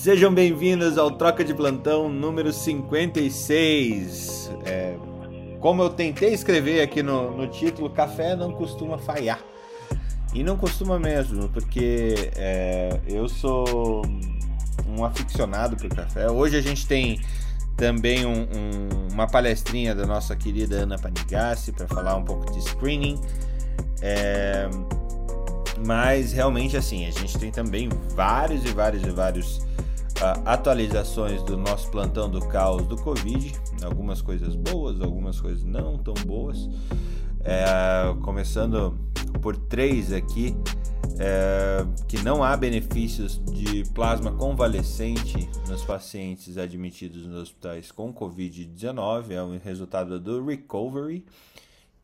Sejam bem-vindos ao Troca de Plantão número 56. É, como eu tentei escrever aqui no, no, título, café não costuma falhar. E não costuma mesmo, porque é, eu sou um aficionado por café. Hoje a gente tem também um, um, uma palestrinha da nossa querida Ana Panigassi para falar um pouco de screening. É, mas realmente assim, a gente tem também vários e vários e vários atualizações do nosso plantão do caos do Covid. Algumas coisas boas, algumas coisas não tão boas. É, começando por três aqui, é, que não há benefícios de plasma convalescente nos pacientes admitidos nos hospitais com Covid-19, é um resultado do Recovery,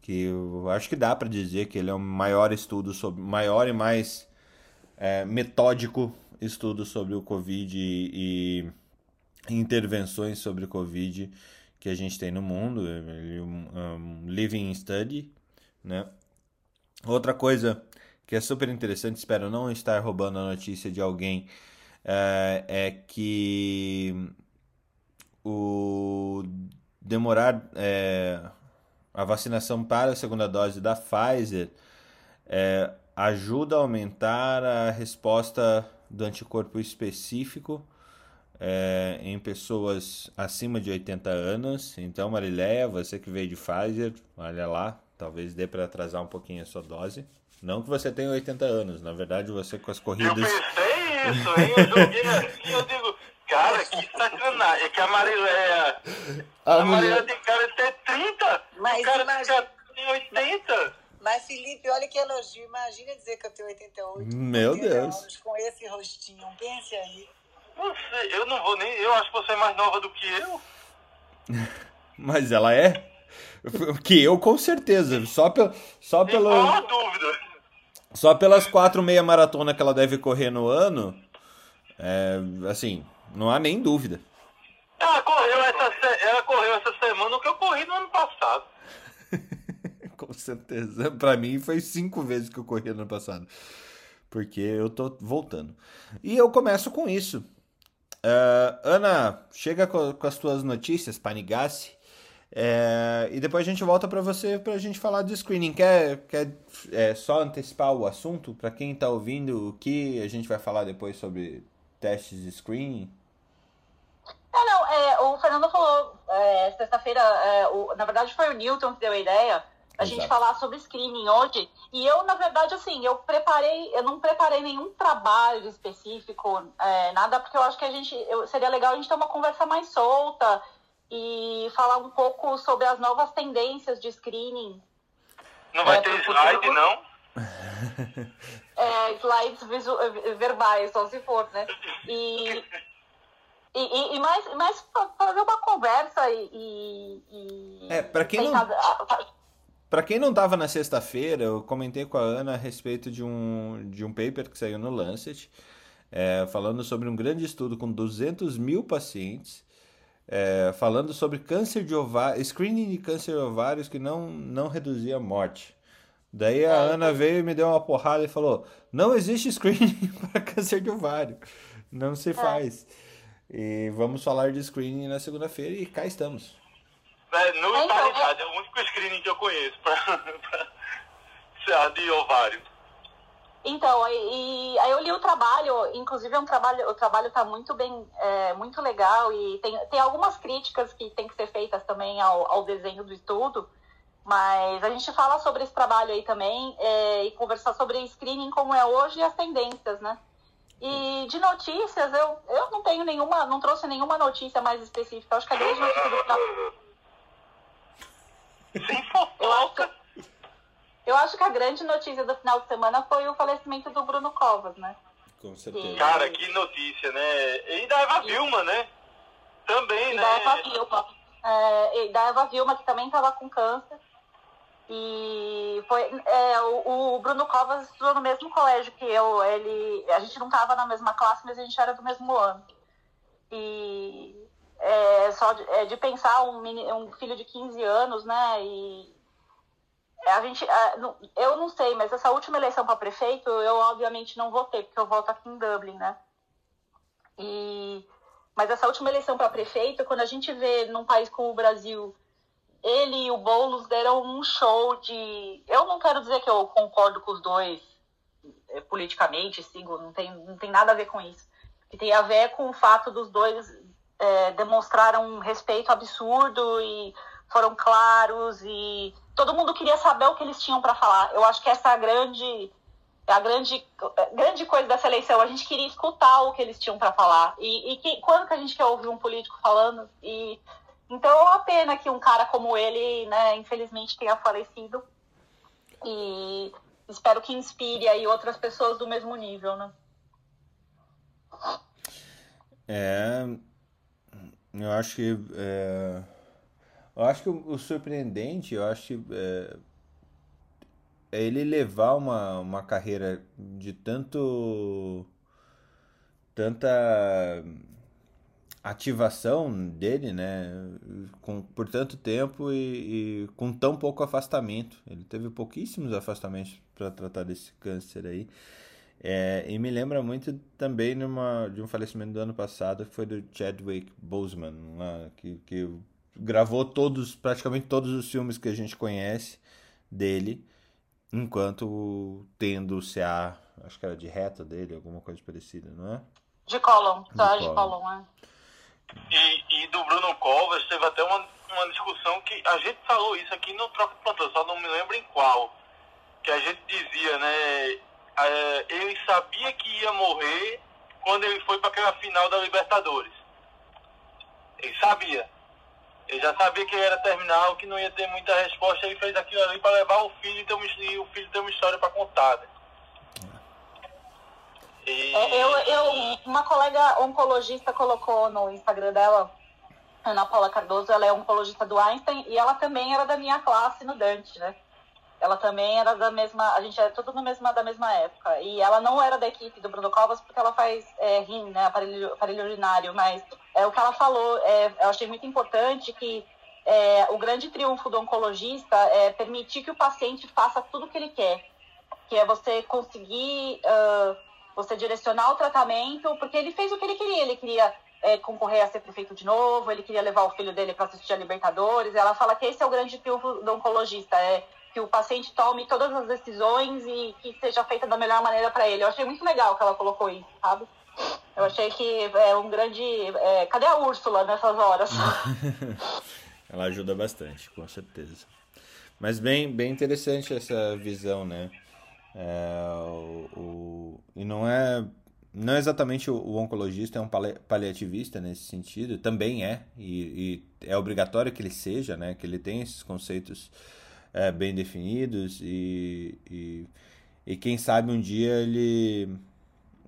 que eu acho que dá para dizer que ele é o maior estudo sobre, maior e mais é, metódico estudo sobre o Covid e, e intervenções sobre o Covid que a gente tem no mundo, um, um living study, né? Outra coisa que é super interessante, espero não estar roubando a notícia de alguém, é, é que o demorar é, a vacinação para a segunda dose da Pfizer é, ajuda a aumentar a resposta do anticorpo específico é, em pessoas acima de 80 anos. Então, Marileia, você que veio de Pfizer, olha lá, talvez dê para atrasar um pouquinho a sua dose. Não que você tenha 80 anos, na verdade você com as corridas. Eu pensei isso, hein? Eu joguei assim, eu digo, cara, que sacanagem. É que a Marileia. A, a Marileia tem cara de ter 30, Mas o cara imagina... tem 80. Mas, Felipe, olha que elogio. Imagina dizer que eu tenho 88. Meu 80 Deus. Anos, com esse rostinho. Pense aí. Você, eu não vou nem. Eu acho que você é mais nova do que eu. Mas ela é? Que eu, com certeza. Só, pe só pelo. Não dúvida. Só pelas quatro meia maratona que ela deve correr no ano. É, assim, não há nem dúvida. Ela correu essa, ela correu essa semana o que eu corri no ano passado. Certeza. Para mim foi cinco vezes que eu corri no ano passado. Porque eu tô voltando. E eu começo com isso. Uh, Ana, chega com, com, as tuas notícias, Panigassi. É, e depois a gente volta para você para a gente falar de screening. Quer, quer é, só antecipar o assunto para quem está ouvindo o que a gente vai falar depois sobre testes de screening? É, não, é, o Fernando falou é, sexta-feira, é, na verdade foi o Newton que deu a ideia a gente falar sobre screening hoje. E eu, na verdade, assim, eu preparei, eu não preparei nenhum trabalho específico, é, nada, porque eu acho que a gente eu, seria legal a gente ter uma conversa mais solta e falar um pouco sobre as novas tendências de screening. Não vai é, ter slide, não? É, slides verbais, só se for, né? E, e, e, mais, mais fazer uma conversa e. e é, para quem não. Para quem não estava na sexta-feira, eu comentei com a Ana a respeito de um, de um paper que saiu no Lancet, é, falando sobre um grande estudo com 200 mil pacientes, é, falando sobre câncer de ovário, screening de câncer de ovários que não, não reduzia a morte. Daí a é, Ana veio e me deu uma porrada e falou: não existe screening para câncer de ovário, não se é. faz. E vamos falar de screening na segunda-feira e cá estamos. É, no é, então, é o único que eu conheço para de ovário. Então, e, aí eu li o trabalho, inclusive é um trabalho, o trabalho está muito bem, é, muito legal e tem, tem algumas críticas que tem que ser feitas também ao, ao desenho do estudo, mas a gente fala sobre esse trabalho aí também é, e conversar sobre screening como é hoje e as tendências, né? E de notícias, eu, eu não tenho nenhuma, não trouxe nenhuma notícia mais específica. Acho que a grande notícia do sem fofoca. Eu acho que a grande notícia do final de semana foi o falecimento do Bruno Covas, né? Com certeza. Cara, que notícia, né? E da Eva Vilma, né? Também, e né? Da Eva Vilma. É, e da Eva Vilma, que também estava com câncer. E foi é, o, o, Bruno Covas estudou no mesmo colégio que eu. Ele, a gente não estava na mesma classe, mas a gente era do mesmo ano. E é, só de, é, de pensar um, um, filho de 15 anos, né? E a gente, eu não sei, mas essa última eleição para prefeito, eu obviamente não votei, porque eu voto aqui em Dublin, né? E Mas essa última eleição para prefeito, quando a gente vê num país como o Brasil, ele e o Boulos deram um show de. Eu não quero dizer que eu concordo com os dois é, politicamente, sigo, não tem, não tem nada a ver com isso. Que tem a ver com o fato dos dois é, demonstraram um respeito absurdo e foram claros e todo mundo queria saber o que eles tinham para falar. Eu acho que essa é a grande a grande grande coisa dessa eleição. A gente queria escutar o que eles tinham para falar. E, e que, quando que a gente quer ouvir um político falando? E então é uma pena que um cara como ele, né, infelizmente tenha falecido. E espero que inspire aí outras pessoas do mesmo nível, né? É, eu acho que é, eu acho que o, surpreendente, eu acho que é, é, ele levar uma, uma carreira de tanto tanta ativação dele, né, com, por tanto tempo e, e, com tão pouco afastamento. Ele teve pouquíssimos afastamentos para tratar desse câncer aí. É, e me lembra muito também numa, de um falecimento do ano passado, que foi do Chadwick Boseman, lá, que, que gravou todos, praticamente todos os filmes que a gente conhece dele, enquanto tendo o CA, acho que era de reta dele, alguma coisa parecida, não é? De Colon, tá, de Colon, é. E, e do Bruno Covas teve até uma, uma discussão que a gente falou isso aqui no Troca de Plantão, só não me lembro em qual. Que a gente dizia, né? É, ele sabia que ia morrer quando ele foi para aquela final da Libertadores. Ele sabia. Ele já sabia que era terminal, que não ia ter muita resposta. Ele fez aquilo ali para levar o filho e, ter uma, e o filho ter uma história para contar. Né? E... É, eu, eu, uma colega oncologista colocou no Instagram dela, Ana Paula Cardoso, ela é oncologista do Einstein e ela também era da minha classe no Dante, né? Ela também era da mesma, a gente era tudo no mesma, da mesma época. E ela não era da equipe do Bruno Covas porque ela faz é, rim, né, aparelho, aparelho urinário, mas é o que ela falou, é, eu achei muito importante que é, o grande triunfo do oncologista é permitir que o paciente faça tudo o que ele quer, que é você conseguir uh, você direcionar o tratamento, porque ele fez o que ele queria. Ele queria é, concorrer a ser prefeito de novo, ele queria levar o filho dele para assistir a Libertadores. Ela fala que esse é o grande triunfo do oncologista, é que o paciente tome todas as decisões e que seja feita da melhor maneira para ele. Eu achei muito legal que ela colocou isso, sabe? Eu achei que é um grande. É... Cadê a Úrsula nessas horas? ela ajuda bastante, com certeza. Mas bem, bem interessante essa visão, né? É, o, o, e não é não é exatamente o, o, oncologista é um paliativista nesse sentido, também é, e, e, é obrigatório que ele seja, né, que ele tenha esses conceitos é, bem definidos e, e, e, quem sabe um dia ele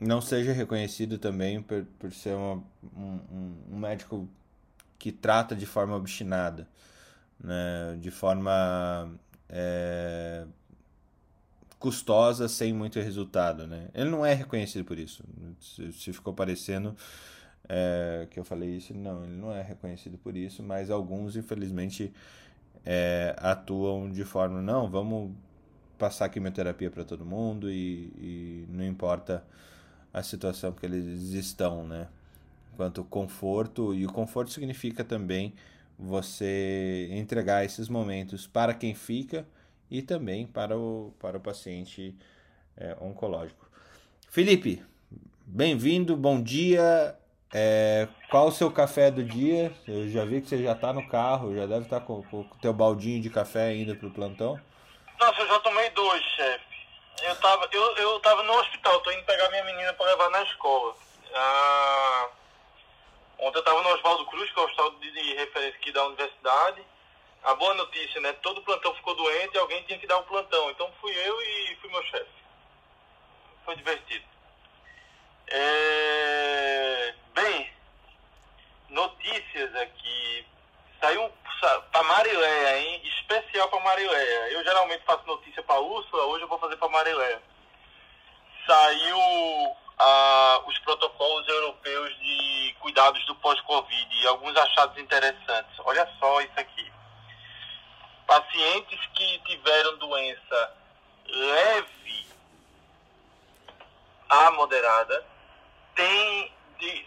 não seja reconhecido também por, por ser uma, um, um médico que trata de forma obstinada, né, de forma é, custosa sem muito resultado, né? Ele não é reconhecido por isso. Se, ficou parecendo é, que eu falei isso, não, ele não é reconhecido por isso, mas alguns, infelizmente, é, atuam de forma, não, vamos passar quimioterapia para todo mundo e, e, não importa a situação que eles estão, né? Quanto conforto, e o conforto significa também você entregar esses momentos para quem fica e também para o, para o paciente é, oncológico. Felipe, bem-vindo, bom dia. É, qual o seu café do dia? Eu já vi que você já está no carro, já deve estar tá com o teu baldinho de café ainda para o plantão. Nossa, eu já tomei dois, chefe. Eu estava eu, eu tava no hospital, tô indo pegar minha menina para levar na escola. Ah, ontem eu estava no Oswaldo Cruz, que é o hospital de, de referência aqui da universidade a boa notícia, né? Todo plantão ficou doente e alguém tinha que dar um plantão. Então fui eu e fui meu chefe. Foi divertido. É... Bem, notícias aqui. Saiu para Marileia, hein? Especial para Marileia. Eu geralmente faço notícia para Úrsula, hoje eu vou fazer para Marileia. Saiu ah, os protocolos europeus de cuidados do pós-Covid e alguns achados interessantes. Olha só isso aqui pacientes que tiveram doença leve a moderada têm, de,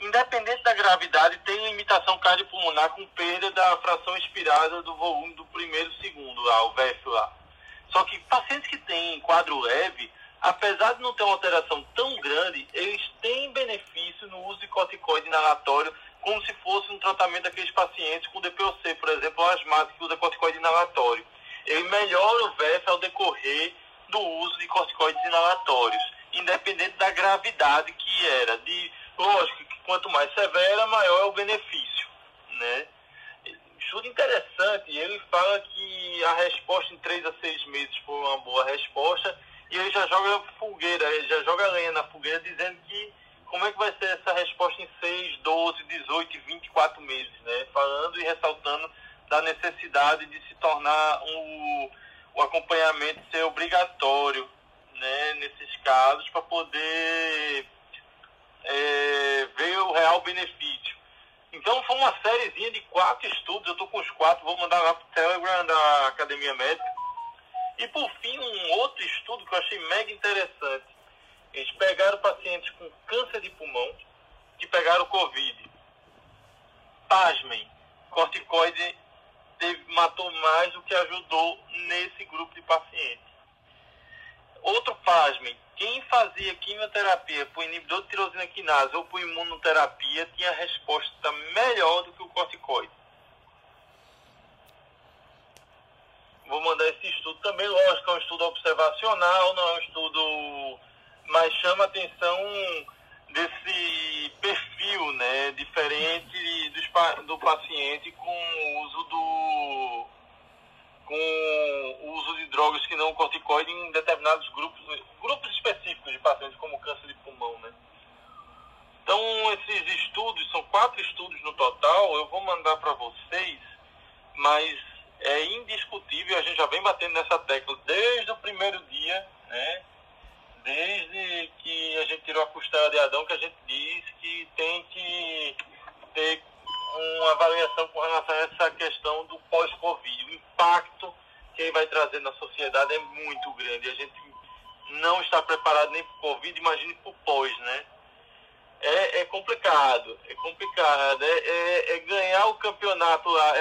independente gravidade tem limitação cardiopulmonar com perda da fração expirada do volume do primeiro segundo, lá, o VF lá. Só que pacientes que têm quadro leve, apesar de não ter uma alteração tão grande, eles têm benefício no uso de corticoide inalatório, como se fosse um tratamento daqueles pacientes com DPOC, por exemplo, asmático que usa corticoide inalatório. Ele melhora o VF ao decorrer do uso de corticoides inalatórios, independente da gravidade que era. De, lógico que quanto mais severa, maior é o benefício, né? Estudo interessante, ele fala que a resposta em 3 a 6 meses foi uma boa resposta e ele já joga fogueira, ele já joga lenha na fogueira dizendo que como é que vai ser essa resposta em 6, 12, 18 e 24 meses, né? Falando e ressaltando da necessidade de se tornar um, o acompanhamento ser obrigatório, né? Nesses casos, para poder é, ver o real benefício. Então foi uma sériezinha de quatro estudos, eu estou com os quatro, vou mandar lá para o Telegram da Academia Médica. E por fim, um outro estudo que eu achei mega interessante. Eles pegaram pacientes com câncer de pulmão que pegaram Covid. Pasmem, corticoide teve, matou mais do que ajudou nesse grupo de pacientes. Outro pasmem, quem fazia quimioterapia por inibidor de tirosina quinase ou por imunoterapia tinha resposta melhor do que o corticoide. Vou mandar esse estudo também, lógico, é um estudo observacional, não é um estudo, mas chama atenção desse perfil, né, diferente do, do paciente com o uso do com o uso de drogas que não corticoide em determinados grupos, grupos específicos de pacientes como câncer de pulmão, né? Então, esses estudos, são quatro estudos no total, eu vou mandar para vocês, mas é indiscutível, a gente já vem batendo nessa tecla desde o primeiro dia, né? Desde que a gente tirou a costela de Adão, que a gente disse que tem que ter uma avaliação com relação a essa questão do pós-Covid. O impacto que ele vai trazer na sociedade é muito grande. A gente não está preparado nem para o Covid, imagine para o pós, né? É, é, complicado, é complicado. É, é, é ganhar o campeonato lá, é,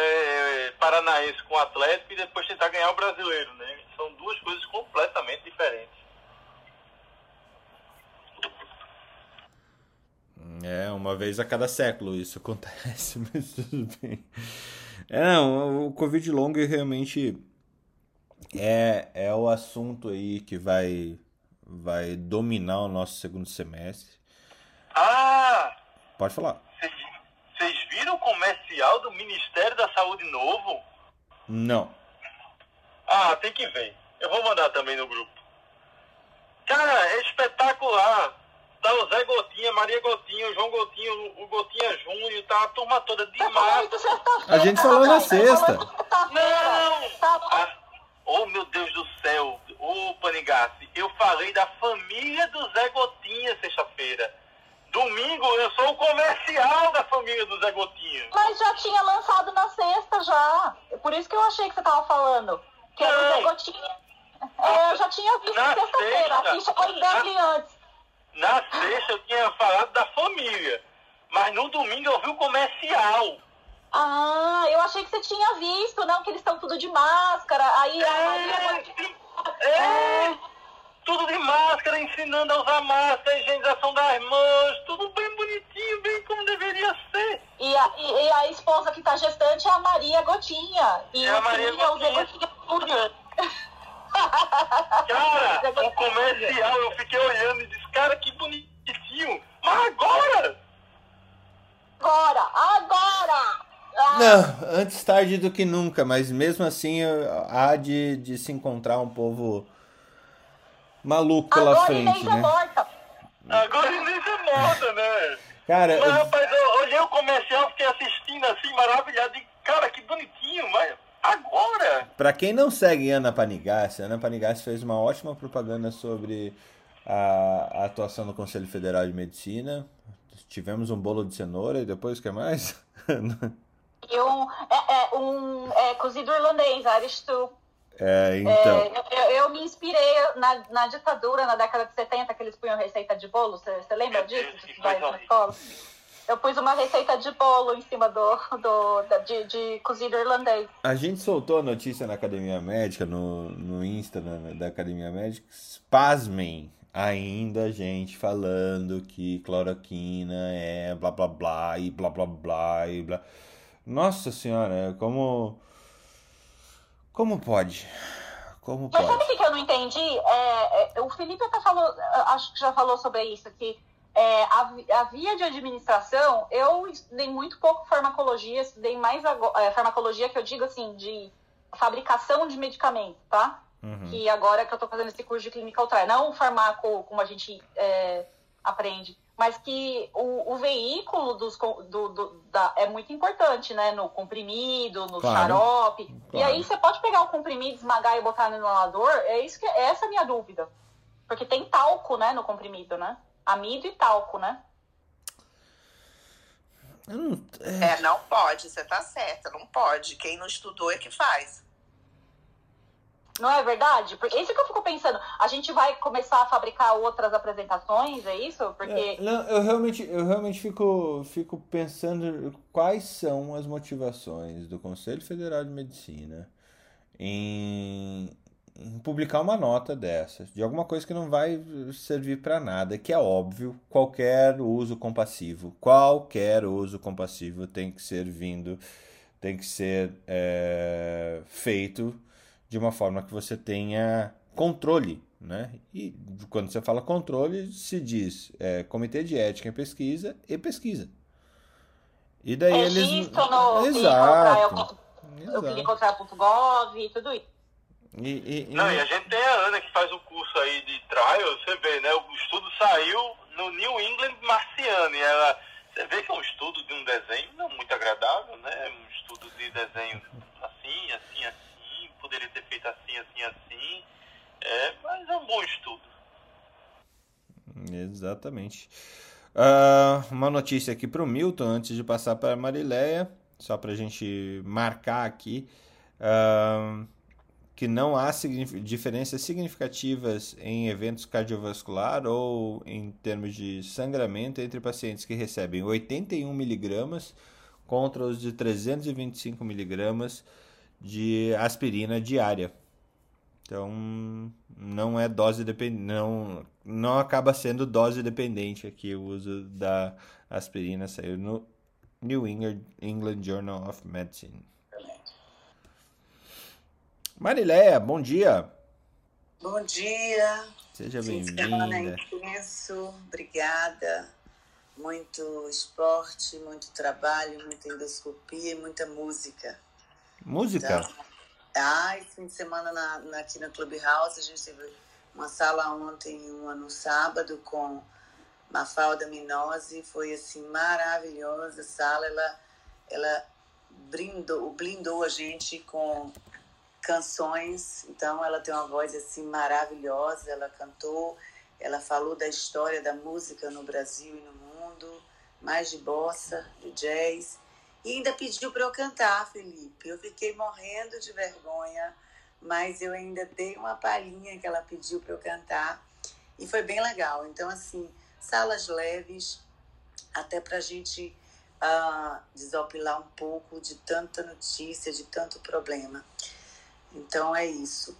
é, paranaense com o Atlético e depois tentar ganhar o brasileiro, né? São duas coisas completamente diferentes. É, uma vez a cada século isso acontece, mas tudo bem. É, não, o Covid longo realmente é, é o assunto aí que vai, vai dominar o nosso segundo semestre. Ah! Pode falar. Vocês viram o comercial do Ministério da Saúde novo? Não. Ah, tem que ver. Eu vou mandar também no grupo. Cara, é espetacular. Tá o Zé Gotinha, Maria Gotinha, o João Gotinho, o Gotinha Júnior, tá a turma toda de máscara. A gente falou na sexta. Não! Ah, oh, meu Deus do céu. Ô, oh, Panigassi, eu falei da família do Zé Gotinha sexta-feira. Domingo eu sou o comercial da família do Zé Gotinha. Mas já tinha lançado na sexta já. Por isso que eu achei que você tava falando. Que era o Zé Gotinha. É, eu já tinha visto sexta-feira. A ficha foi bem antes. Na sexta eu tinha falado da família. Mas no domingo eu vi o comercial. Ah, eu achei que você tinha visto, não, que eles estão tudo de máscara. Aí é, a Maria. É, é, tudo de máscara, ensinando a usar máscara, higienização das mãos, tudo bem bonitinho, bem como deveria ser. E a, e, e a esposa que está gestante é a Maria Gotinha. E é a Maria. Gotinha. Cara, o comercial, eu fiquei olhando e disse, cara, que bonitinho. Mas agora? Agora, agora! Ah, Não, antes tarde do que nunca, mas mesmo assim há de, de se encontrar um povo maluco pela agora frente, Inês é né? morta. Agora Inês é morta, né? Cara, Mas, eu- rapaz, eu olhei o comercial, fiquei assistindo assim, maravilhado. E, cara, que bonitinho, mas agora? Pra quem não segue Ana Panigassi, Ana Panigassi fez uma ótima propaganda sobre a, a atuação do Conselho Federal de Medicina. Tivemos um bolo de cenoura e depois o que mais? E um, é, é, um é, cozido irlandês, Irish stew. é, É, então. eu, eu me inspirei na, na ditadura, na década de 70, que eles punham receita de bolo. Você lembra disso? na escola? Eu pus uma receita de bolo em cima do, do de, de cozido irlandês. A gente soltou a notícia na Academia Médica, no, no Insta na, da Academia Médica. Pasmem, ainda gente falando que cloroquina é blá blá blá e blá blá blá e blá. Nossa senhora, como. Como pode? Como Mas pode? sabe o que eu não entendi? É, é, o Felipe até falou, acho que já falou sobre isso, que é, a, a, via de administração, eu estudei muito pouco farmacologia, estudei mais é, farmacologia que eu digo assim, de fabricação de medicamento, tá? Uhum. Que agora que eu tô fazendo esse curso de clinical trial, não o farmaco como a gente é, aprende, mas que o, o veículo dos, do, do, da, é muito importante, né? No comprimido, no claro. xarope. Claro. E aí você pode pegar o comprimido, esmagar e botar no inalador, é isso que essa é a minha dúvida. Porque tem talco, né, no comprimido, né? Amido e talco, né? Não, é... é, não pode, você tá certa, não pode. Quem não estudou é que faz. Não é verdade? Porque isso que eu fico pensando. A gente vai começar a fabricar outras apresentações, é isso? Porque. É, não, eu realmente, eu realmente fico, fico pensando quais são as motivações do Conselho Federal de Medicina em, em publicar uma nota dessa, de alguma coisa que não vai servir para nada, que é óbvio, qualquer uso compassivo, qualquer uso compassivo tem que ser vindo, tem que ser é, feito de uma forma que você tenha controle, né? E quando você fala controle, se diz é, comitê de ética em pesquisa e pesquisa. E daí é eles. No Exato. O clinicaltrial.gov e tudo isso. E, e, e... Não, e a gente tem a Ana que faz o curso aí de trial, você vê, né? O estudo saiu no New England Marciano. E ela. Você vê que é um estudo de um desenho não muito agradável, né? Um estudo de desenho assim, assim, assim poderia ter feito assim, assim, assim. É, mas é um bom estudo. Exatamente. Uh, uma notícia aqui para o Milton, antes de passar para a Marileia, só para a gente marcar aqui, uh, que não há diferenças significativas em eventos cardiovascular ou em termos de sangramento entre pacientes que recebem 81 miligramas contra os de 325 miligramas de aspirina diária. Então, não é dose dependente, não, não acaba sendo dose dependente aqui o uso da aspirina, saiu no New England, Journal of Medicine. Marileia, bom dia. Bom dia. Seja bem-vinda. intenso, obrigada. Muito esporte, muito trabalho, muita endoscopia e muita música. Música? Então, ah, esse fim de semana na, na, aqui na Clubhouse a gente teve uma sala ontem e uma no sábado com Mafalda Minose. Foi assim maravilhosa a sala. Ela, ela brindou, blindou a gente com canções. Então ela tem uma voz assim maravilhosa. Ela cantou, ela falou da história da música no Brasil e no mundo, mais de bossa, de jazz. E ainda pediu para eu cantar, Felipe. Eu fiquei morrendo de vergonha, mas eu ainda dei uma palhinha que ela pediu para eu cantar. E foi bem legal. Então, assim, salas leves, até para a gente uh, desopilar um pouco de tanta notícia, de tanto problema. Então, é isso.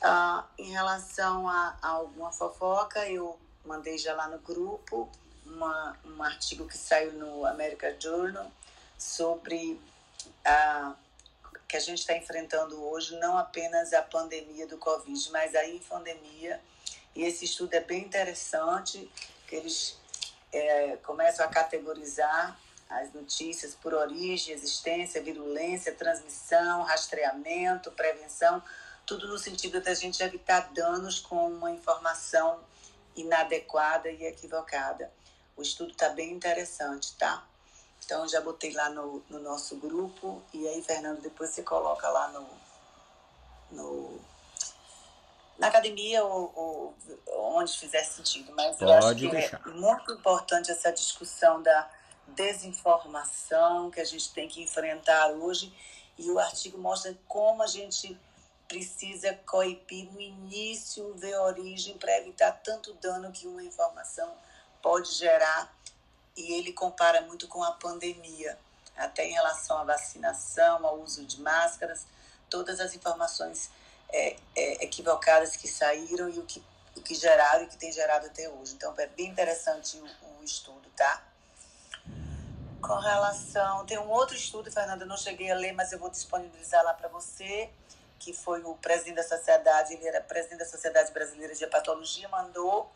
Uh, em relação a, a, alguma fofoca, eu mandei já lá no grupo uma, um artigo que saiu no American Journal sobre a que a gente está enfrentando hoje, não apenas a pandemia do Covid, mas a infodemia. E esse estudo é bem interessante, que eles é, começam a categorizar as notícias por origem, existência, virulência, transmissão, rastreamento, prevenção, tudo no sentido da gente evitar danos com uma informação inadequada e equivocada. O estudo está bem interessante, tá? Então já botei lá no, no nosso grupo e aí, Fernando, depois você coloca lá no, no na academia ou, ou, onde fizer sentido. Mas Pode eu acho que deixar. é muito importante essa discussão da desinformação que a gente tem que enfrentar hoje. E o artigo mostra como a gente precisa coibir no início, ver a origem para evitar tanto dano que uma informação pode gerar e ele compara muito com a pandemia, até em relação à vacinação, ao uso de máscaras, todas as informações é, é, equivocadas que saíram e o que, o que geraram e que tem gerado até hoje. Então, é bem interessante o, o estudo, tá? Com relação. Tem um outro estudo, Fernanda, eu não cheguei a ler, mas eu vou disponibilizar lá para você, que foi o presidente da sociedade, ele era presidente da Sociedade Brasileira de Hepatologia, mandou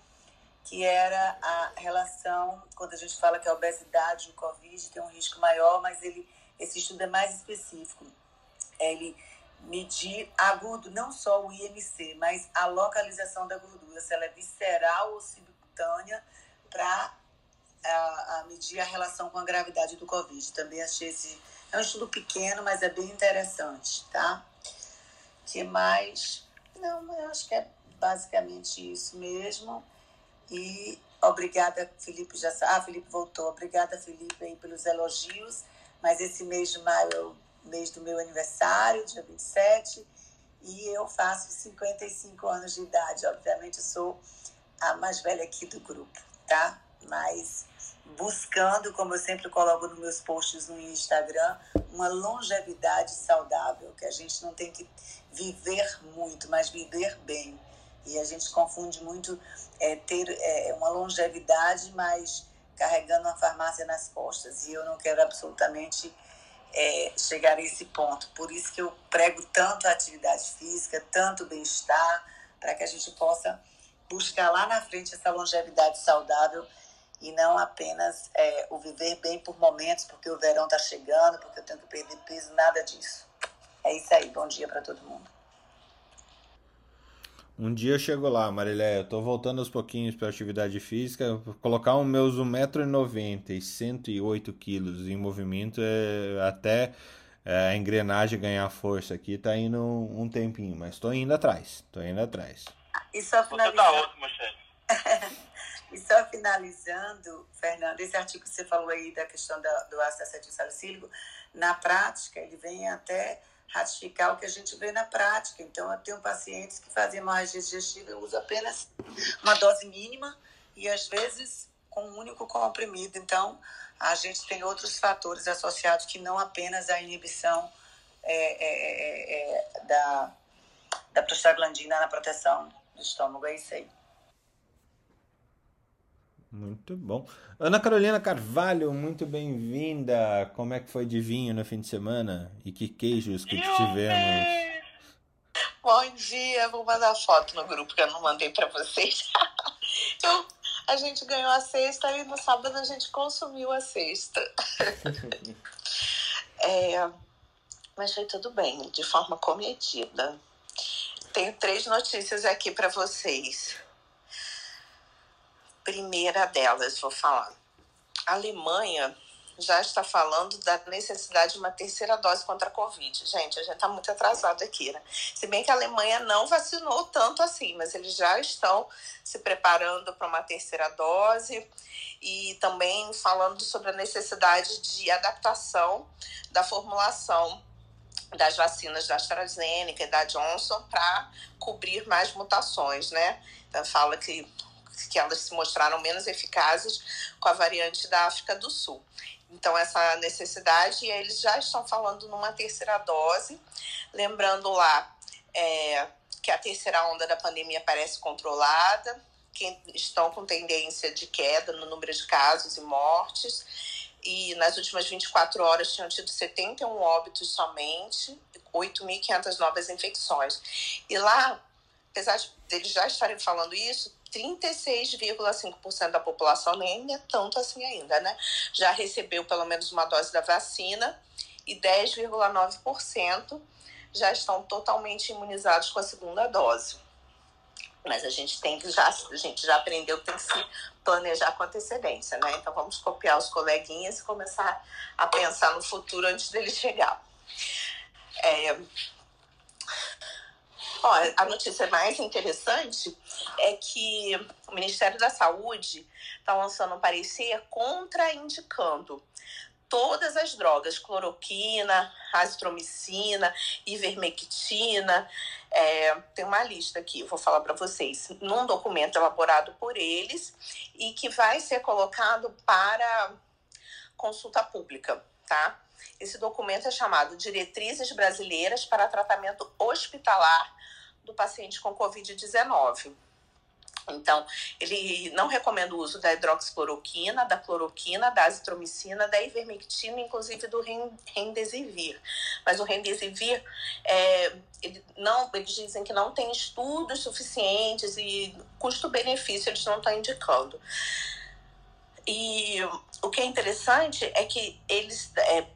que era a relação, quando a gente fala que a obesidade e o Covid tem um risco maior, mas ele, esse estudo é mais específico. Ele medir a gordura, não só o IMC, mas a localização da gordura, se ela é visceral ou subcutânea, para a, a, medir a relação com a gravidade do Covid. Também achei esse. É um estudo pequeno, mas é bem interessante, tá? que mais? Não, eu acho que é basicamente isso mesmo. E obrigada, Felipe já Ah, Felipe voltou. Obrigada, Felipe, aí, pelos elogios. Mas esse mês de maio é o mês do meu aniversário, dia 27, e eu faço 55 anos de idade. Obviamente, eu sou a mais velha aqui do grupo, tá? Mas buscando, como eu sempre coloco nos meus posts no Instagram, uma longevidade saudável, que a gente não tem que viver muito, mas viver bem. E a gente confunde muito é, ter é, uma longevidade, mas carregando uma farmácia nas costas. E eu não quero absolutamente é, chegar a esse ponto. Por isso que eu prego tanto a atividade física, tanto bem-estar, para que a gente possa buscar lá na frente essa longevidade saudável e não apenas é, o viver bem por momentos, porque o verão está chegando, porque eu tenho que perder peso, nada disso. É isso aí, bom dia para todo mundo. Um dia eu chego lá, Marilé, eu tô voltando aos pouquinhos para atividade física, colocar os meus 1,90m e 108 kg em movimento é até é, a engrenagem ganhar força aqui tá indo um tempinho, mas tô indo atrás, tô indo atrás. E só finalizando... Você tá e só finalizando, Fernando, esse artigo que você falou aí da questão da, do ácido acetil salicílico, na prática ele vem até ratificar o que a gente vê na prática. Então, eu tenho pacientes que fazem hemorragia digestiva e usam apenas uma dose mínima e, às vezes, com um único comprimido. Então, a gente tem outros fatores associados que não apenas a inibição é, é, é, é da, da prostaglandina na proteção do estômago. É isso aí. Muito bom. Ana Carolina Carvalho, muito bem-vinda. Como é que foi de vinho no fim de semana? E que queijos que tivemos? Bom dia, vou mandar foto no grupo que eu não mandei para vocês. eu, a gente ganhou a sexta e no sábado a gente consumiu a sexta. é, mas foi tudo bem, de forma comedida. Tenho três notícias aqui para vocês primeira delas, vou falar. A Alemanha já está falando da necessidade de uma terceira dose contra a Covid. Gente, a gente está muito atrasado aqui, né? Se bem que a Alemanha não vacinou tanto assim, mas eles já estão se preparando para uma terceira dose e também falando sobre a necessidade de adaptação da formulação das vacinas da AstraZeneca e da Johnson para cobrir mais mutações, né? Então fala que que elas se mostraram menos eficazes com a variante da África do Sul. Então, essa necessidade, e eles já estão falando numa terceira dose. Lembrando lá é, que a terceira onda da pandemia parece controlada, que estão com tendência de queda no número de casos e mortes. E nas últimas 24 horas tinham tido 71 óbitos somente, 8.500 novas infecções. E lá, apesar de eles já estarem falando isso, 36,5% da população, nem é tanto assim ainda, né? Já recebeu pelo menos uma dose da vacina e 10,9% já estão totalmente imunizados com a segunda dose. Mas a gente tem que já, a gente já aprendeu que tem que se planejar com antecedência, né? Então vamos copiar os coleguinhas e começar a pensar no futuro antes dele chegar. É, Ó, a notícia mais interessante é que o Ministério da Saúde está lançando um parecer contraindicando todas as drogas, cloroquina, azitromicina, ivermectina, é, tem uma lista aqui, vou falar para vocês, num documento elaborado por eles e que vai ser colocado para consulta pública, tá? Esse documento é chamado Diretrizes Brasileiras para Tratamento Hospitalar do Paciente com Covid-19. Então, ele não recomenda o uso da hidroxicloroquina, da cloroquina, da azitromicina, da ivermectina, inclusive do remdesivir. Mas o remdesivir, é, ele não, eles dizem que não tem estudos suficientes e custo-benefício eles não estão indicando. E o que é interessante é que eles é,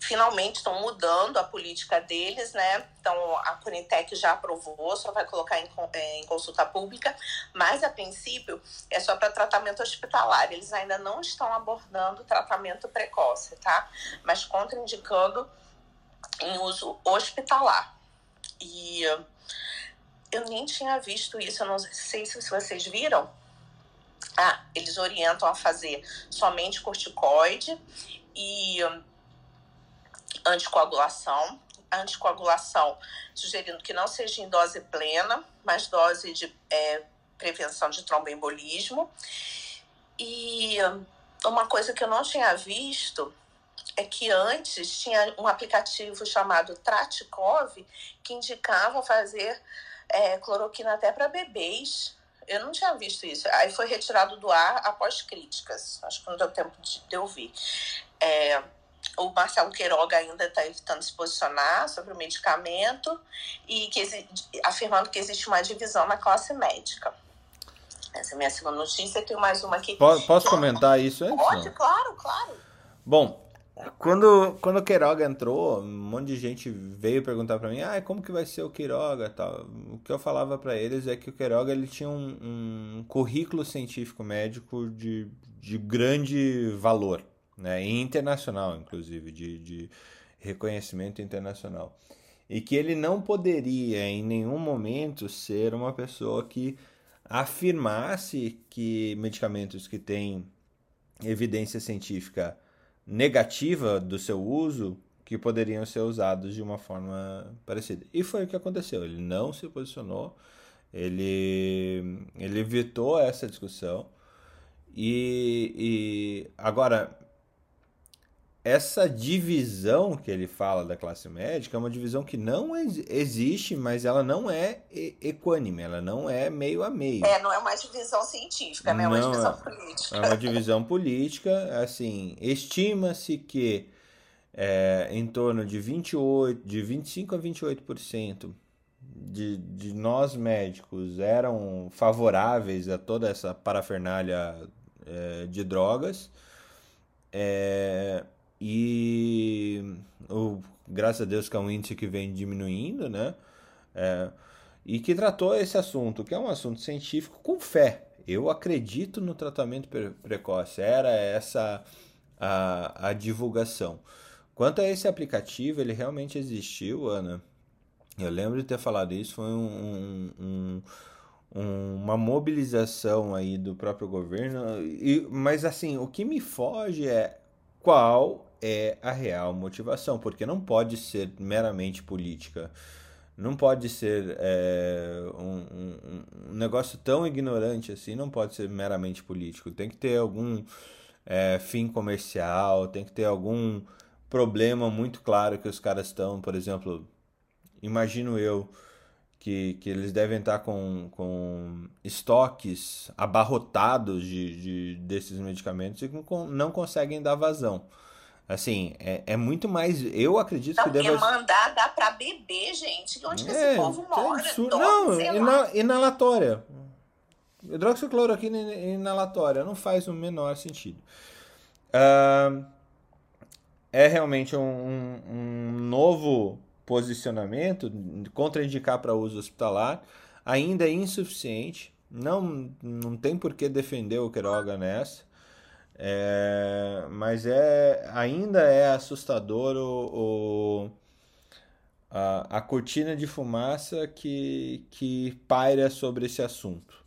finalmente estão mudando a política deles, né? Então a Conitec já aprovou, só vai colocar em, é, em consulta pública, mas a princípio é só para tratamento hospitalar. Eles ainda não estão abordando tratamento precoce, tá? Mas contraindicando em uso hospitalar. E eu nem tinha visto isso, eu não sei se vocês viram. Ah, eles orientam a fazer somente corticoide e anticoagulação. Anticoagulação sugerindo que não seja em dose plena, mas dose de é, prevenção de tromboembolismo. E uma coisa que eu não tinha visto é que antes tinha um aplicativo chamado Tratikov que indicava fazer é, cloroquina até para bebês. Eu não tinha visto isso. Aí foi retirado do ar após críticas. Acho que não deu tempo de, de ouvir. É, o Marcelo Queiroga ainda está evitando se posicionar sobre o medicamento e que, afirmando que existe uma divisão na classe médica. Essa é a minha segunda notícia. Tenho mais uma aqui. Posso, posso comentar isso antes? Pode, claro, claro. Bom, quando, quando o Queiroga entrou, um monte de gente veio perguntar para mim, ah, como que vai ser o Queiroga tal. O que eu falava para eles é que o Queiroga ele tinha um, um currículo científico médico de, de grande valor né, internacional, inclusive, de, de reconhecimento internacional. E que ele não poderia em nenhum momento ser uma pessoa que afirmasse que medicamentos que têm evidência científica negativa do seu uso que poderiam ser usados de uma forma parecida. E foi o que aconteceu. Ele não se posicionou, ele, ele evitou essa discussão. E, e agora, essa divisão que ele fala da classe médica é uma divisão que não existe, mas ela não é equânime, ela não é meio a meio. É, não é uma divisão científica, né? É uma divisão é. política. É uma divisão política, assim, estima-se que é, em torno de 28, de 25 a 28% de, de nós médicos eram favoráveis a toda essa parafernália é, de drogas. É, e o, graças a Deus que é um índice que vem diminuindo, né? É, e que tratou esse assunto, que é um assunto científico com fé. Eu acredito no tratamento precoce. Era essa a, a divulgação. Quanto a esse aplicativo, ele realmente existiu, Ana. Eu lembro de ter falado isso. Foi um, um, um, uma mobilização aí do próprio governo. E, mas assim, o que me foge é qual é a real motivação, porque não pode ser meramente política. Não pode ser é, um, um, um, negócio tão ignorante assim, não pode ser meramente político. Tem que ter algum é, fim comercial, tem que ter algum problema muito claro que os caras estão, por exemplo, imagino eu que, que eles devem estar com, com estoques abarrotados de, de, desses medicamentos e não conseguem dar vazão. Assim, é, é muito mais. Eu acredito não, que deve. mandar dá pra beber, gente. Onde é, que esse é, povo mora? Dose, não, ina, inalatória. Hidroxicloroquina inalatória. Não faz o menor sentido. Uh, é realmente um, um, novo posicionamento, contraindicar para uso hospitalar. Ainda é insuficiente. Não, não tem por que defender o Queiroga nessa. É, mas é ainda é assustador o, o a, a, cortina de fumaça que, que paira sobre esse assunto.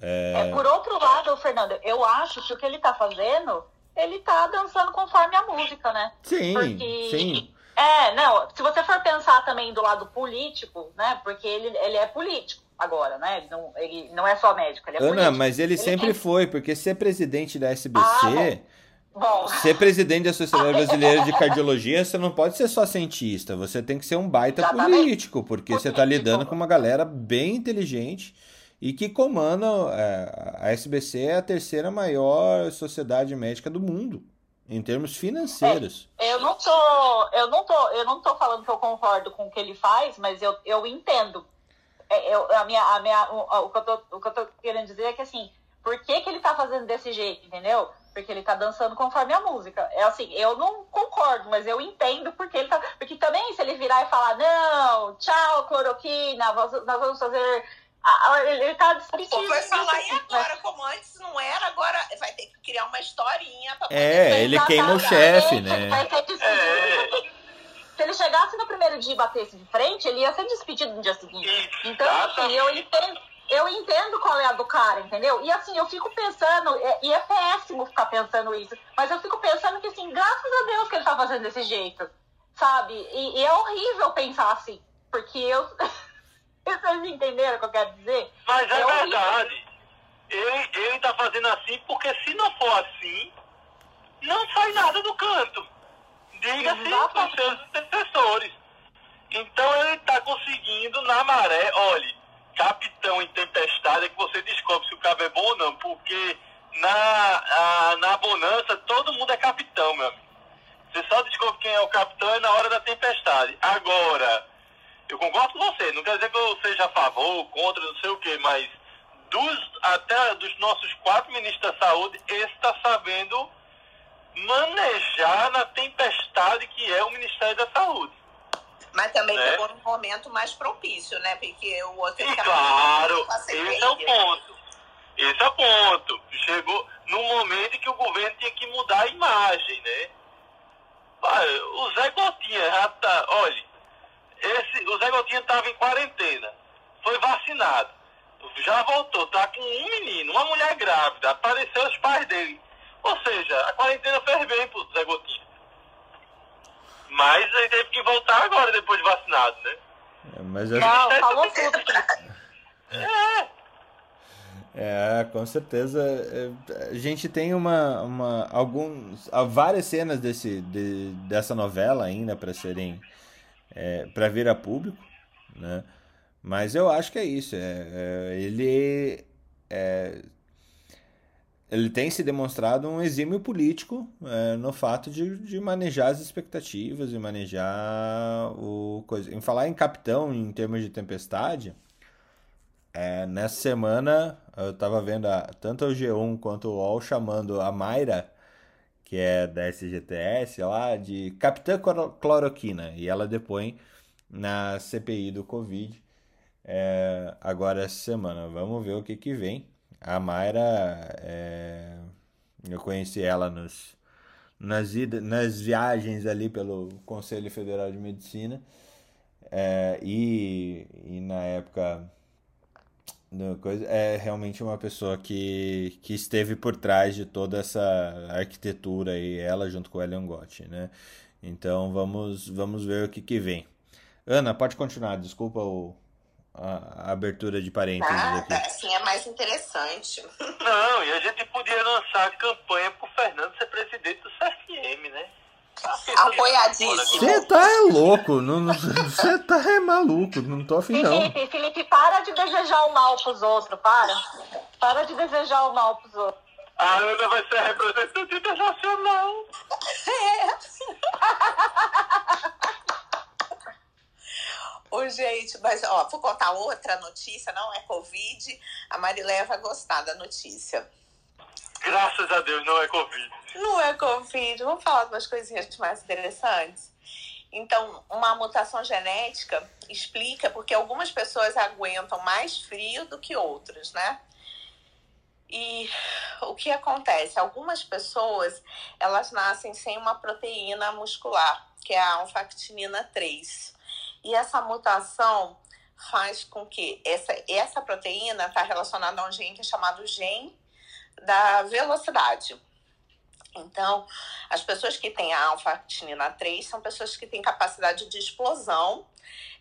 É... é por outro lado, Fernando, eu acho que o que ele está fazendo, ele está dançando conforme a música, né? Sim, Porque... sim. É, não, se você for pensar também do lado político, né? Porque ele, ele é político agora, né? Ele não, ele não é só médico, ele é Ana, político. mas ele, ele sempre foi, porque ser presidente da SBC... Ah, Bom. Ser presidente da Sociedade Brasileira de Cardiologia, você não pode ser só cientista, você tem que ser um baita Exatamente. político, porque político. você está lidando com uma galera bem inteligente e que comanda. É, a SBC é a terceira maior sociedade médica do mundo. Em termos financeiros. É, eu não tô, eu não tô, eu não tô falando que eu concordo com o que ele faz, mas eu, eu entendo. É, eu, a minha, a minha, o, o, que eu tô, o que eu tô querendo dizer é que assim, por que, que ele tá fazendo desse jeito, entendeu? Porque ele tá dançando conforme a música. É assim, eu não concordo, mas eu entendo porque ele tá. Porque também, se ele virar e falar, não, tchau, cloroquina, nós vamos fazer ele tá despedindo. Vai falar, e agora? Como antes não era, agora vai ter que criar uma historinha pra poder É, ele queima o chefe, né? Vai ser despedido. É. Se ele chegasse no primeiro dia e batesse de frente, ele ia ser despedido no dia seguinte. Então, assim, eu entendo, eu entendo qual é a do cara, entendeu? E assim, eu fico pensando, e é péssimo ficar pensando isso, mas eu fico pensando que, assim, graças a Deus que ele tá fazendo desse jeito, sabe? E, e é horrível pensar assim, porque eu. Vocês entenderam o que eu quero dizer? Mas é, é verdade. Ele, ele tá fazendo assim porque se não for assim, não sai nada do canto. Diga-se para seus antecessores. Então ele está conseguindo na maré, olhe, capitão em tempestade é que você descobre se o cabo é bom ou não, porque na, a, na bonança todo mundo é capitão, meu amigo. Você só descobre quem é o capitão é na hora da tempestade. Agora, eu concordo com você, não quer dizer que eu seja a favor, contra, não sei o quê, mas dos, até dos nossos quatro ministros da saúde, esse está sabendo manejar na tempestade que é o Ministério da Saúde. Mas também né? pegou num momento mais propício, né? Porque o outro... E claro, esse é o ponto. Esse é o ponto. Chegou no momento em que o governo tinha que mudar a imagem, né? O Zé Gotinha já tá... Olha, esse, o Zé Gotinha estava em quarentena, foi vacinado, já voltou, tá com um menino, uma mulher grávida, apareceu os pais dele. Ou seja, a quarentena fez bem pro Zé Gotinha. Mas ele teve que voltar agora, depois de vacinado, né? É, mas eu... Não, falou tudo. É. É, com certeza. É, a gente tem uma, uma alguns, várias cenas desse, de, dessa novela ainda para serem é, para vir a público, né? Mas eu acho que é isso. É, é, ele é, ele tem se demonstrado um exímio político é, no fato de, de manejar as expectativas e manejar o coisa. Em falar em capitão em termos de tempestade, é, nessa semana eu estava vendo a, tanto o G1 quanto o UOL chamando a Mayra que é da SGTS lá, de Capitã Cloroquina. E ela depõe na CPI do Covid é, agora essa semana. Vamos ver o que, que vem. A Mayra, é, eu conheci ela nos, nas, nas viagens ali pelo Conselho Federal de Medicina. É, e, e na época coisa, é realmente uma pessoa que, que esteve por trás de toda essa arquitetura e ela junto com o Elion Gotti, né? Então vamos, vamos ver o que, que vem. Ana, pode continuar, desculpa o, a, a abertura de parênteses Nada, aqui. assim é mais interessante. Não, e a gente podia lançar a campanha pro Fernando ser presidente do CFM, né? Apoiadíssimo. Você tá é louco, você tá é maluco, não tô afim não. Felipe, Felipe, para de desejar o mal pros outros, para. Para de desejar o mal pros outros. A Ana vai ser a representante internacional. É. Ô, gente, mas ó, vou contar outra notícia, não é Covid. A Marilé vai gostar da notícia. Graças a Deus, não é Covid. Não é Covid. Vamos falar de umas coisinhas mais interessantes. Então, uma mutação genética explica porque algumas pessoas aguentam mais frio do que outras, né? E o que acontece? Algumas pessoas, elas nascem sem uma proteína muscular, que é a alfa-actinina 3. E essa mutação faz com que essa, essa proteína está relacionada a um gene que é chamado gene da velocidade. Então, as pessoas que têm a alfa-actinina 3 são pessoas que têm capacidade de explosão,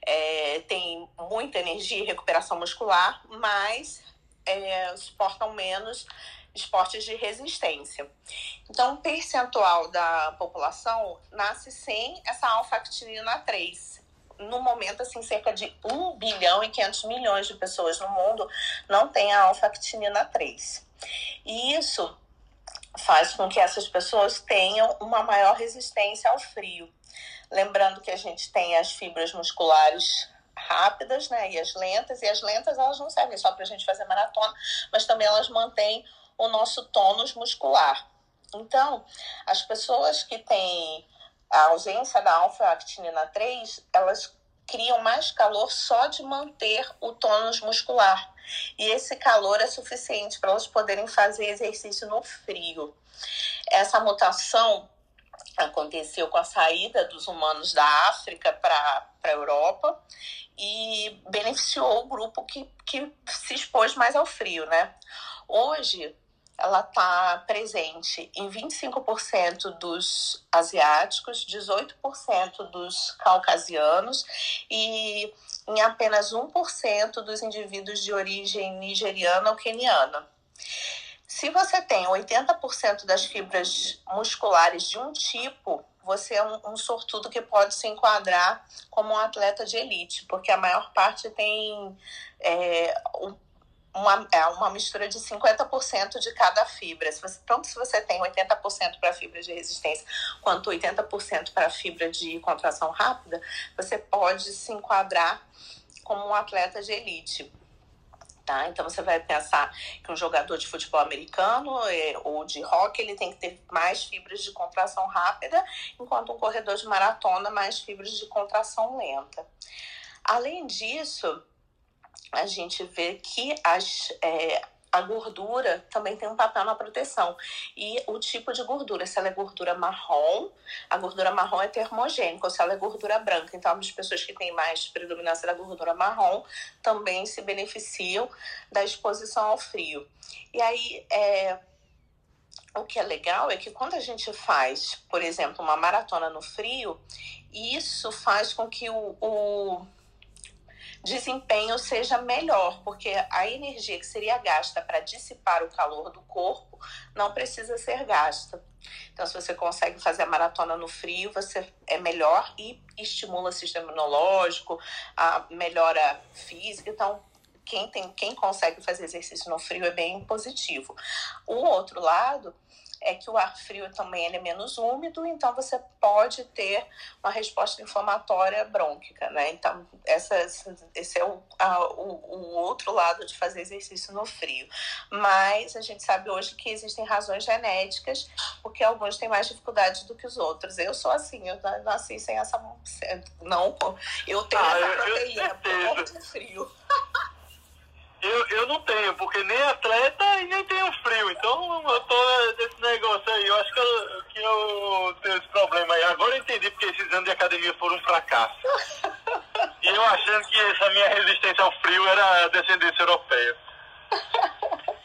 é, têm muita energia e recuperação muscular, mas é, suportam menos esportes de resistência. Então, um percentual da população nasce sem essa alfa-actinina 3. No momento, assim, cerca de 1 bilhão e 500 milhões de pessoas no mundo não têm a alfa-actinina 3. E isso faz com que essas pessoas tenham uma maior resistência ao frio. Lembrando que a gente tem as fibras musculares rápidas, né, e as lentas, e as lentas elas não servem só para a gente fazer maratona, mas também elas mantêm o nosso tônus muscular. Então, as pessoas que têm a ausência da alfa-actinina 3, elas criam mais calor só de manter o tônus muscular. E esse calor é suficiente para elas poderem fazer exercício no frio. Essa mutação aconteceu com a saída dos humanos da África para a Europa e beneficiou o grupo que, que se expôs mais ao frio, né? Hoje, ela está presente em 25% dos asiáticos, 18% dos caucasianos e em apenas 1% dos indivíduos de origem nigeriana ou queniana. Se você tem 80% das fibras musculares de um tipo, você é um, um, sortudo que pode se enquadrar como um atleta de elite, porque a maior parte tem é, um uma, é uma mistura de 50% de cada fibra. Se você, tanto se você tem 80% para fibra de resistência quanto 80% para fibra de contração rápida, você pode se enquadrar como um atleta de elite. Tá? Então você vai pensar que um jogador de futebol americano é, ou de hockey ele tem que ter mais fibras de contração rápida, enquanto um corredor de maratona mais fibras de contração lenta. Além disso, a gente vê que as, é, a gordura também tem um papel na proteção. E o tipo de gordura, se ela é gordura marrom, a gordura marrom é termogênica, ou se ela é gordura branca. Então, as pessoas que têm mais predominância da gordura marrom também se beneficiam da exposição ao frio. E aí, é, o que é legal é que quando a gente faz, por exemplo, uma maratona no frio, isso faz com que o, o desempenho seja melhor, porque a energia que seria gasta para dissipar o calor do corpo não precisa ser gasta. Então, se você consegue fazer a maratona no frio, você é melhor e estimula o sistema imunológico, a melhora física. Então, quem, tem, quem consegue fazer exercício no frio é bem positivo. O outro lado é que o ar frio também é menos úmido, então você pode ter uma resposta inflamatória brônquica, né? Então, essa, esse é o, a, o, o, outro lado de fazer exercício no frio. Mas a gente sabe hoje que existem razões genéticas, porque alguns têm mais dificuldade do que os outros. Eu sou assim, eu nasci sem essa. Não, eu tenho ah, essa proteína, eu, eu, eu, frio. Eu, eu não tenho, porque nem atleta e nem tenho frio. Então eu tô nesse negócio aí. Eu acho que eu, que eu tenho esse problema aí. Agora eu entendi porque esses anos de academia foram um fracasso. E eu achando que essa minha resistência ao frio era descendência europeia.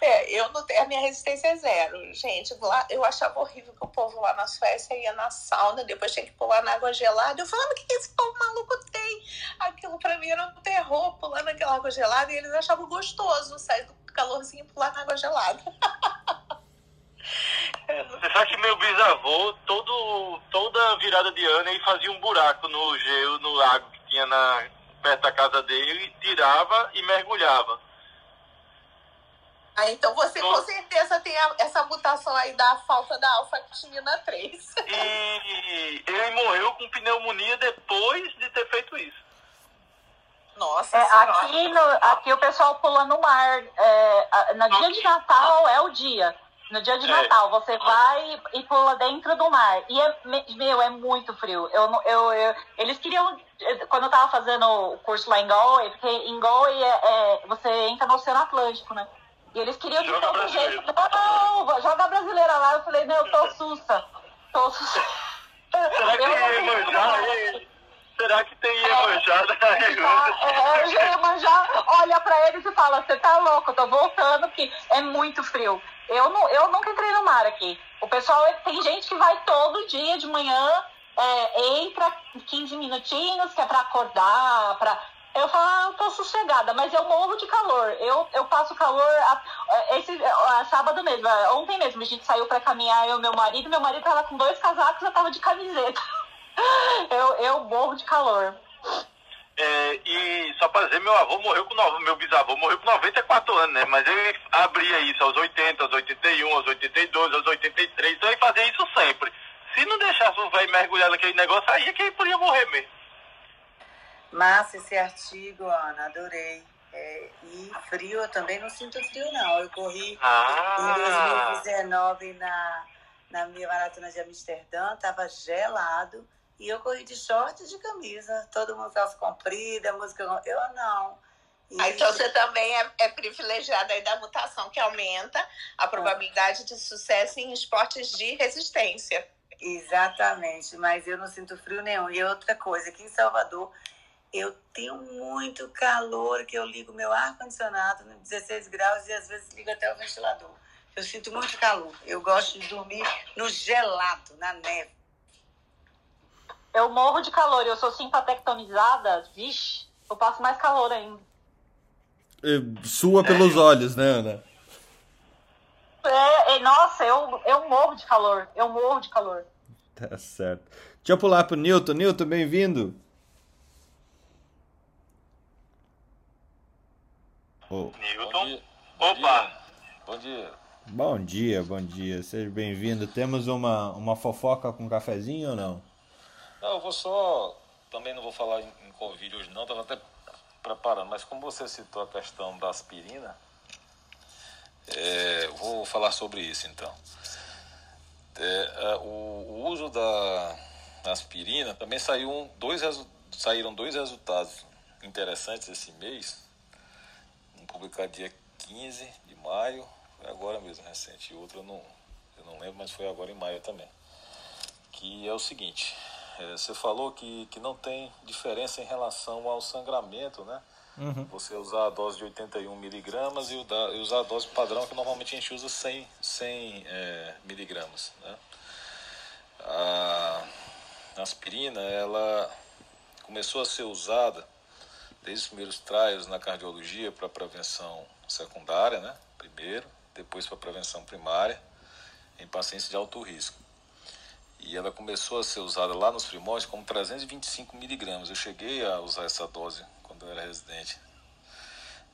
É, eu não tenho, a minha resistência é zero, gente. Lá, eu achava horrível que o povo lá na Suécia ia na sauna, depois tinha que pular na água gelada. Eu falava, o que esse povo maluco tem? Aquilo pra mim era um terror, pular naquela água gelada, e eles achavam gostoso sair do calorzinho e pular na água gelada. Você sabe que meu bisavô, todo, toda virada de ano, ele fazia um buraco no gelo, no lago que tinha na, perto da casa dele, tirava e mergulhava. Ah, então você com certeza tem a, essa mutação aí da falta da alfa-actinina 3. E ele morreu com pneumonia depois de ter feito isso. Nossa, é, aqui, no, aqui o pessoal pula no mar. É, no dia de Natal é o dia. No dia de é. Natal, você vai e pula dentro do mar. E, é, meu, é muito frio. Eu, eu, eu, eles queriam. Quando eu tava fazendo o curso lá em Galway, porque em Galway é, é, você entra no Oceano Atlântico, né? E eles queriam de todo jeito. Não, joga a brasileira lá. Eu falei, não, eu tô sussa. Tô sussa. Será que ia manjar? Será que tem Iemanjá na É, Iemanjá olha pra eles e fala, você tá louco, eu tô voltando, porque é muito frio. Eu, não, eu nunca entrei no mar aqui. O pessoal, tem gente que vai todo dia de manhã, é, entra 15 minutinhos, que é para acordar, para eu falo, ah, eu tô sossegada, mas eu morro de calor. Eu, eu passo calor a, esse a, sábado mesmo. Ontem mesmo a gente saiu para caminhar, eu e meu marido. Meu marido tava com dois casacos, eu tava de camiseta. Eu, eu morro de calor. É, e só pra dizer, meu avô morreu com meu bisavô morreu com 94 anos, né? Mas ele abria isso aos 80, aos 81, aos 82, aos 83. Então ele fazia isso sempre. Se não deixasse o velho mergulhar naquele negócio, aí é que ele podia morrer mesmo. Massa esse artigo, Ana, adorei. É, e frio, eu também não sinto frio, não. Eu corri ah. em 2019 na, na minha maratona de Amsterdã, tava gelado, e eu corri de short e de camisa. Todo mundo calça comprida, música. Eu não. E... Ah, então você também é, é privilegiada aí da mutação, que aumenta a probabilidade de sucesso em esportes de resistência. Exatamente, mas eu não sinto frio nenhum. E outra coisa, aqui em Salvador eu tenho muito calor, que eu ligo meu ar-condicionado no 16 graus e às vezes ligo até o ventilador. Eu sinto muito calor. Eu gosto de dormir no gelado, na neve. Eu morro de calor, eu sou simpatectomizada, vixe, eu passo mais calor ainda. Sua pelos é. olhos, né, Ana? É, é, nossa, eu, eu morro de calor, eu morro de calor. Tá certo. Deixa eu pular pro Newton. Newton, bem-vindo. Oh. Newton. Opa! Bom dia. Bom dia, bom dia. Seja bem-vindo. Temos uma, uma fofoca com cafezinho ou não? Não, eu vou só. Também não vou falar em, em Covid hoje, não. Estava até preparando, mas como você citou a questão da aspirina, é, vou falar sobre isso então. É, é, o, o, uso da aspirina também saiu um, dois, saíram dois resultados interessantes esse mês publicado dia 15 de maio, foi agora mesmo, recente. Outro eu não, eu não lembro, mas foi agora em maio também. Que é o seguinte, é, você falou que, que não tem diferença em relação ao sangramento, né? Uhum. Você usar a dose de 81 miligramas e, e usar a dose padrão que normalmente a gente usa 100, 100 é, miligramas, né? A aspirina, ela começou a ser usada desde os primeiros trials na cardiologia para prevenção secundária, né? Primeiro, depois para prevenção primária em pacientes de alto risco. E ela começou a ser usada lá nos primórdios como 325 miligramas. Eu cheguei a usar essa dose quando eu era residente.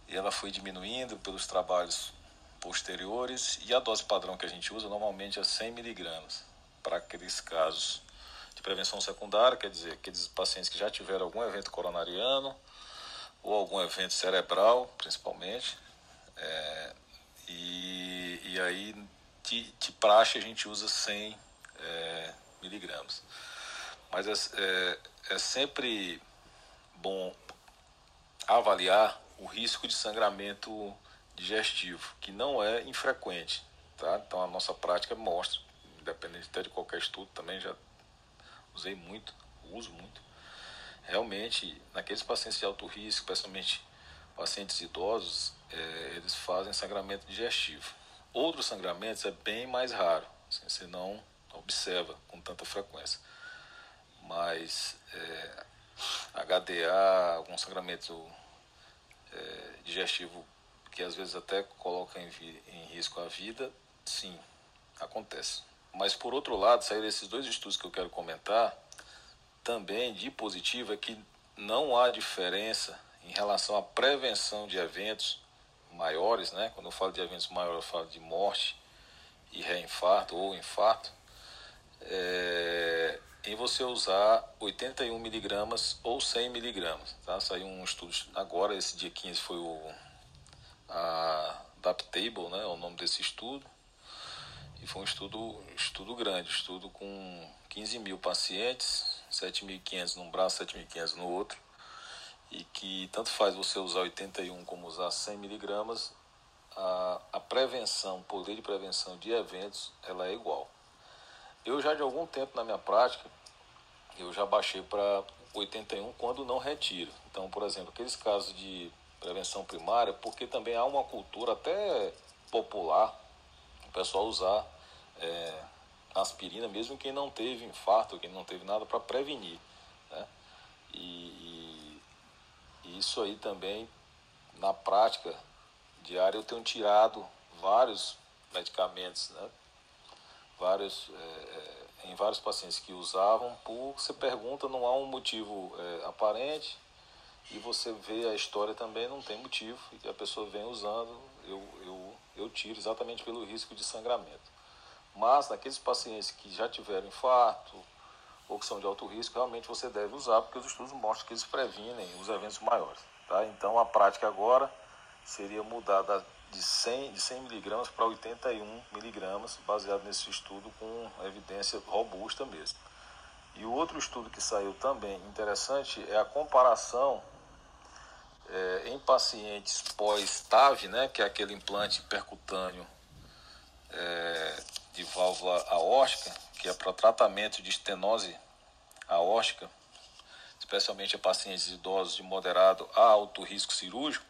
E ela foi diminuindo pelos trabalhos posteriores e a dose padrão que a gente usa normalmente é 100 miligramas para aqueles casos de prevenção secundária, quer dizer, aqueles pacientes que já tiveram algum evento coronariano ou algum evento cerebral, principalmente. É, e, e aí, de, de praxe, a gente usa 100 é, miligramas. Mas é, é, é sempre bom avaliar o risco de sangramento digestivo, que não é infrequente. Tá? Então, a nossa prática mostra, independente até de qualquer estudo, também já usei muito, uso muito, realmente, naqueles pacientes de alto risco, especialmente pacientes idosos, é, eles fazem sangramento digestivo. Outros sangramentos é bem mais raro, assim, você não observa com tanta frequência. Mas é, HDA, algum sangramento é, digestivo que às vezes até coloca em, em risco a vida, sim, acontece. Mas por outro lado, saíram esses dois estudos que eu quero comentar, também de positivo é que não há diferença em relação à prevenção de eventos maiores, né? Quando eu falo de eventos maiores, eu falo de morte e reinfarto ou infarto, é, em você usar 81 miligramas ou 100 miligramas, tá? Saiu um estudo agora, esse dia 15 foi o a Adaptable, né? É o nome desse estudo. E foi um estudo, estudo grande, estudo com 15 mil pacientes, 7.500 num braço, 7.500 no outro, e que tanto faz você usar 81 como usar 100 miligramas, a, a prevenção, o poder de prevenção de eventos, ela é igual. Eu já de algum tempo na minha prática, eu já baixei para 81 quando não retiro. Então, por exemplo, aqueles casos de prevenção primária, porque também há uma cultura até popular, o pessoal usar é, aspirina, mesmo quem não teve infarto, quem não teve nada para prevenir. Né? E, e, isso aí também, na prática diária, eu tenho tirado vários medicamentos, né? vários, é, em vários pacientes que usavam, por você pergunta, não há um motivo é, aparente, e você vê a história também, não tem motivo, e a pessoa vem usando, eu, eu, eu tiro exatamente pelo risco de sangramento. Mas naqueles pacientes que já tiveram infarto ou que são de alto risco, realmente você deve usar, porque os estudos mostram que eles previnem os eventos maiores. Tá? Então a prática agora seria mudar de 100, de 100 miligramas para 81 miligramas, baseado nesse estudo com evidência robusta mesmo. E o outro estudo que saiu também interessante é a comparação é, em pacientes pós-TAV, né, que é aquele implante percutâneo é, de válvula aórtica, que é para tratamento de estenose aórtica, especialmente em pacientes idosos de moderado a alto risco cirúrgico,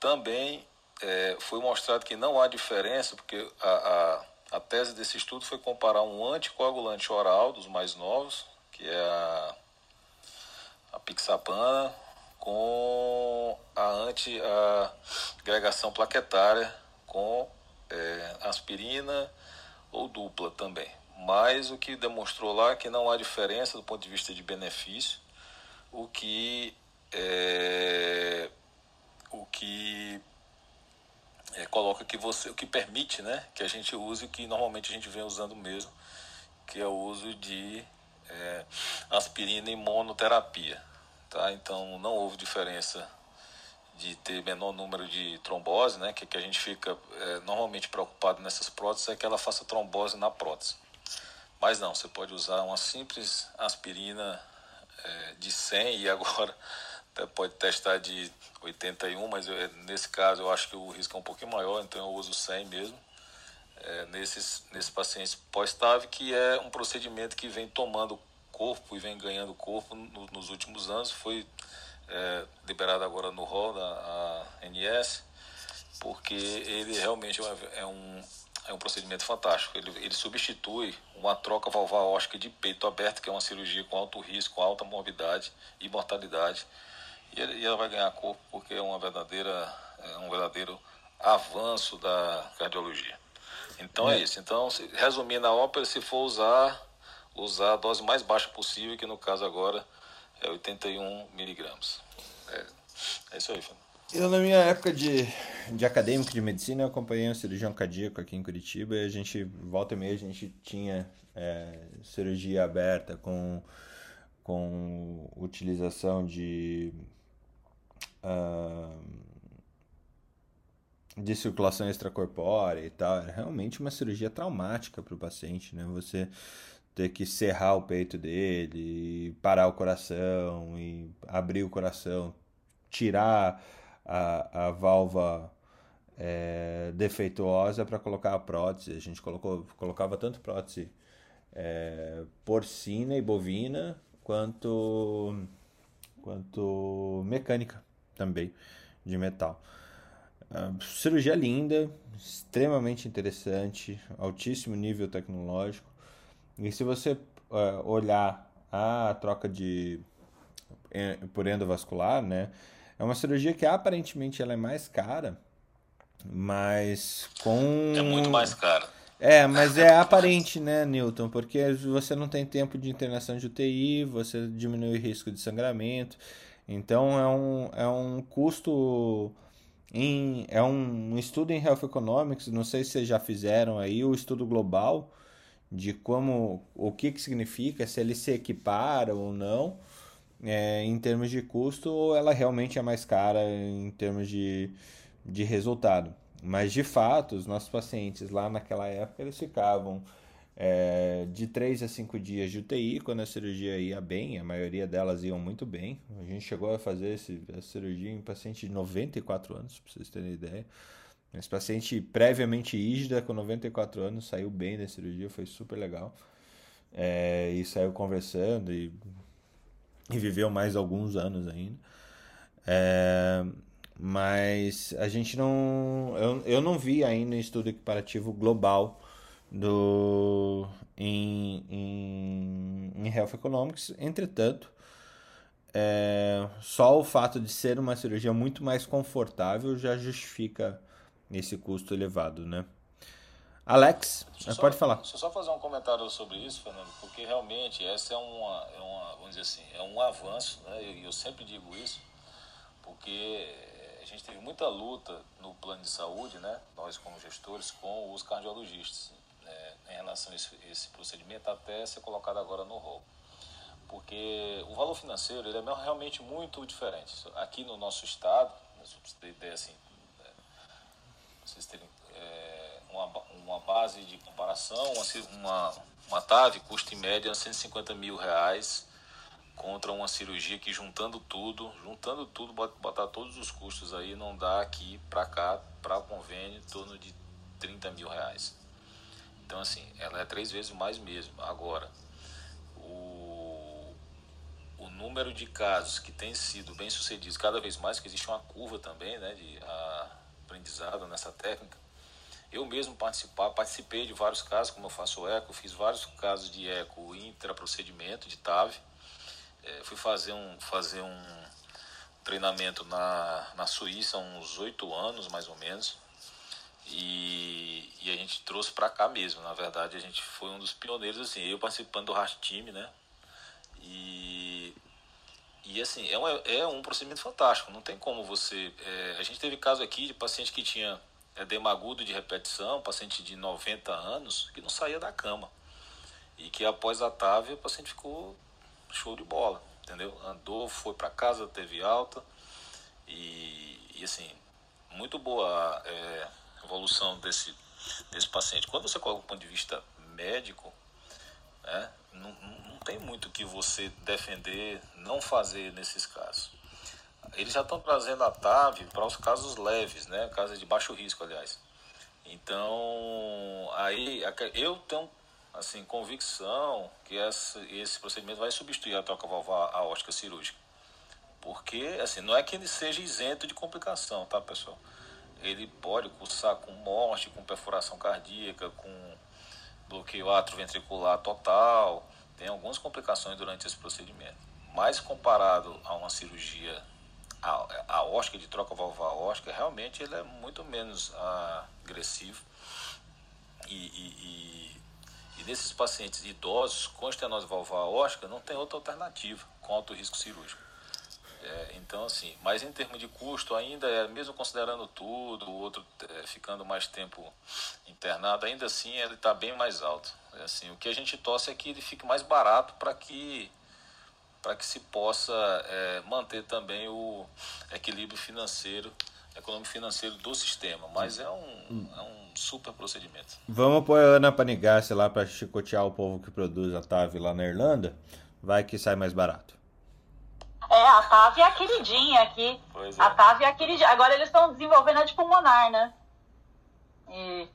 também é, foi mostrado que não há diferença, porque a, a, a, tese desse estudo foi comparar um anticoagulante oral dos mais novos, que é a, a com a anti-agregação plaquetária com é, aspirina ou dupla também. Mas o que demonstrou lá é que não há diferença do ponto de vista de benefício, o que é, o que é, coloca que você, o que permite, né, que a gente use o que normalmente a gente vem usando mesmo, que é o uso de é, aspirina e monoterapia, tá? Então não houve diferença de ter menor número de trombose, né? Que, que a gente fica é, normalmente preocupado nessas próteses é que ela faça trombose na prótese. Mas não, você pode usar uma simples aspirina é, de 100 e agora até pode testar de 81, mas eu, nesse caso eu acho que o risco é um pouquinho maior, então eu uso 100 mesmo. É, nesses, nesses pacientes pós-TAV, que é um procedimento que vem tomando corpo e vem ganhando corpo no, nos últimos anos. Foi é, liberado agora no rol da ANS, porque ele realmente é um, é um procedimento fantástico. Ele, ele substitui uma troca valvar óstica de peito aberto, que é uma cirurgia com alto risco, alta morbidade e mortalidade. E, e ela vai ganhar corpo porque é uma verdadeira, é um verdadeiro avanço da cardiologia. Então é, é isso. Então, resumindo a ópera, se for usar, usar a dose mais baixa possível, que no caso agora é 81 miligramas. É, é isso aí, Fernando. Eu, na minha época de, de acadêmico de medicina, eu acompanhei um cirurgião cardíaco aqui em Curitiba e a gente, volta e meia, a gente tinha é, cirurgia aberta com, com utilização de, uh, de circulação extracorpórea e tal. Era realmente uma cirurgia traumática para o paciente, né? Você ter que serrar o peito dele, parar o coração e abrir o coração, tirar a, a válvula é, defeituosa para colocar a prótese. A gente colocou, colocava tanto prótese é, porcina e bovina quanto quanto mecânica também de metal. Uh, cirurgia linda, extremamente interessante, altíssimo nível tecnológico. E se você uh, olhar a troca de por endovascular, né, é uma cirurgia que aparentemente ela é mais cara, mas com é muito mais cara. É, mas é aparente, né, Newton? Porque você não tem tempo de internação de UTI, você diminui o risco de sangramento. Então é um, é um custo em, é um estudo em Health Economics, não sei se vocês já fizeram aí o estudo global de como o que, que significa, se ele se equipara ou não é, em termos de custo, ou ela realmente é mais cara em termos de, de resultado. Mas de fato, os nossos pacientes lá naquela época eles ficavam é, de 3 a 5 dias de UTI quando a cirurgia ia bem, a maioria delas iam muito bem. A gente chegou a fazer esse, a cirurgia em paciente de 94 anos, para vocês terem ideia. Esse paciente previamente ígida, com 94 anos, saiu bem da cirurgia, foi super legal. É, e saiu conversando e, e, viveu mais alguns anos ainda. É, mas a gente não. Eu, eu não vi ainda um estudo equiparativo global do, em, em, em Health Economics. Entretanto, é, só o fato de ser uma cirurgia muito mais confortável já justifica esse custo elevado, né? Alex, só, pode falar. Deixa eu só fazer um comentário sobre isso, Fernando, porque realmente essa é uma, é uma vamos dizer assim, é um avanço, né? E eu, eu sempre digo isso, porque a gente teve muita luta no plano de saúde, né? Nós como gestores com os cardiologistas né? em relação a esse, esse procedimento até ser colocado agora no rol porque o valor financeiro ele é realmente muito diferente. Aqui no nosso estado, né, assim, vocês terem é, uma, uma base de comparação, uma, uma, TAV custa em média 150 mil reais contra uma cirurgia que juntando tudo, juntando tudo, botar todos os custos aí, não dá aqui para cá, para o convênio, em torno de 30 mil reais. Então, assim, ela é três vezes mais mesmo. Agora, número de casos que têm sido bem sucedidos, cada vez mais, que existe uma curva também né, de aprendizado nessa técnica. Eu mesmo participar, participei de vários casos, como eu faço eco, fiz vários casos de eco intraprocedimento, de TAV. É, fui fazer um, fazer um treinamento na, na Suíça há uns oito anos, mais ou menos. E, e a gente trouxe para cá mesmo. Na verdade, a gente foi um dos pioneiros, assim, eu participando do RAST Time, né? E e assim, é um, é um procedimento fantástico, não tem como você. É, a gente teve caso aqui de paciente que tinha edema agudo de repetição, paciente de 90 anos, que não saía da cama. E que após a TAV o paciente ficou show de bola, entendeu? Andou, foi para casa, teve alta. E, e assim, muito boa é, evolução desse, desse paciente. Quando você coloca do ponto de vista médico, né, não, não tem muito que você defender não fazer nesses casos. Eles já estão trazendo a TAV para os casos leves, né? Casos de baixo risco, aliás. Então, aí eu tenho assim convicção que esse, procedimento vai substituir a troca valvar aórtica cirúrgica. Porque, assim, não é que ele seja isento de complicação, tá, pessoal? Ele pode cursar com morte, com perfuração cardíaca, com bloqueio atroventricular total, tem algumas complicações durante esse procedimento. Mas comparado a uma cirurgia aórtica, de troca valvar aórtica, realmente ele é muito menos ah, agressivo. E, e, e, e, nesses pacientes idosos com estenose valvar aórtica não tem outra alternativa com alto risco cirúrgico. É, então, assim, mas em termos de custo, ainda é, mesmo considerando tudo, o outro é, ficando mais tempo internado, ainda assim ele está bem mais alto. É, assim, o que a gente torce é que ele fique mais barato para que para que se possa é, manter também o equilíbrio financeiro, econômico financeiro do sistema. Mas é um, é um super procedimento. Vamos pôr a Ana Panigassi lá para chicotear o povo que produz a TAV lá na Irlanda. Vai que sai mais barato. É, a TAV é a queridinha aqui. Pois é. A TAV é a queridinha. Agora eles estão desenvolvendo a de pulmonar, né? E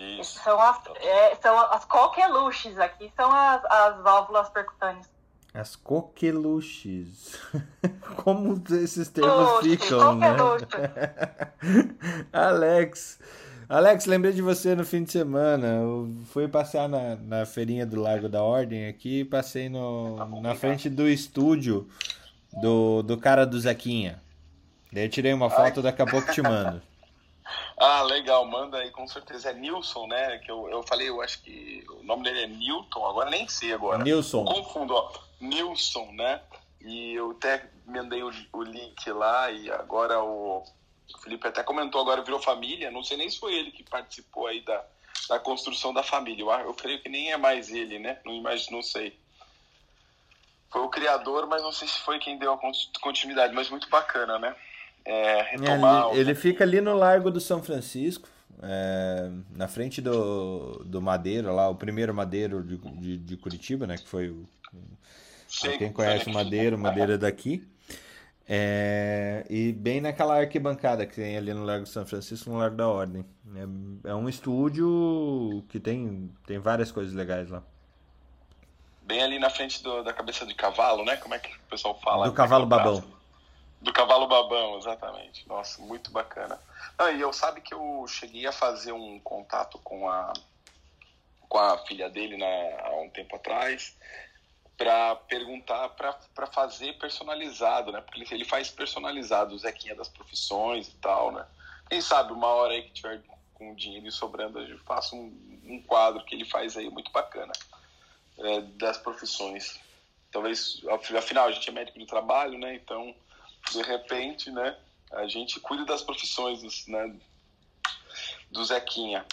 Isso. São as, é, são as coqueluches aqui, são as, as válvulas percutâneas. As coqueluches. Como esses termos Luxe, ficam, né? Alex. Alex, lembrei de você no fim de semana. Eu fui passear na, na feirinha do Largo da Ordem aqui, passei no, tá na frente do estúdio do, do cara do Zequinha. Daí eu tirei uma foto, Ai. daqui a pouco te mando. Ah, legal, manda aí, com certeza. É Nilson, né? Que eu, eu falei, eu acho que o nome dele é Newton, agora nem sei agora. Nilson. confundo, ó. Nilson, né? E eu até mandei o, o link lá e agora o, o Felipe até comentou, agora virou família. Não sei nem se foi ele que participou aí da, da construção da família. Eu, eu creio que nem é mais ele, né? Não imagino, não sei foi o criador, mas não sei se foi quem deu a continuidade, mas muito bacana, né? É, retomar ele, ele fica ali no Largo do São Francisco, é, na frente do, do Madeiro, lá, o primeiro Madeiro de, de, de Curitiba, né? Que foi o. Sei, quem conhece o Madeiro, Madeira daqui. É, e bem naquela arquibancada que tem ali no Largo São Francisco, no Largo da Ordem. É, é um estúdio que tem, tem várias coisas legais lá. Bem ali na frente do, da cabeça de cavalo, né? Como é que o pessoal fala? Do cavalo babão. Do cavalo babão, exatamente. Nossa, muito bacana. Não, e eu sabe que eu cheguei a fazer um contato com a com a filha dele né, há um tempo atrás para perguntar, para fazer personalizado, né? Porque ele faz personalizado o Zequinha das profissões e tal, né? Quem sabe uma hora aí que tiver com dinheiro sobrando, eu faço um, um quadro que ele faz aí muito bacana é, das profissões. Talvez, afinal, a gente é médico de trabalho, né? Então, de repente, né? A gente cuida das profissões, né? Do Zequinha.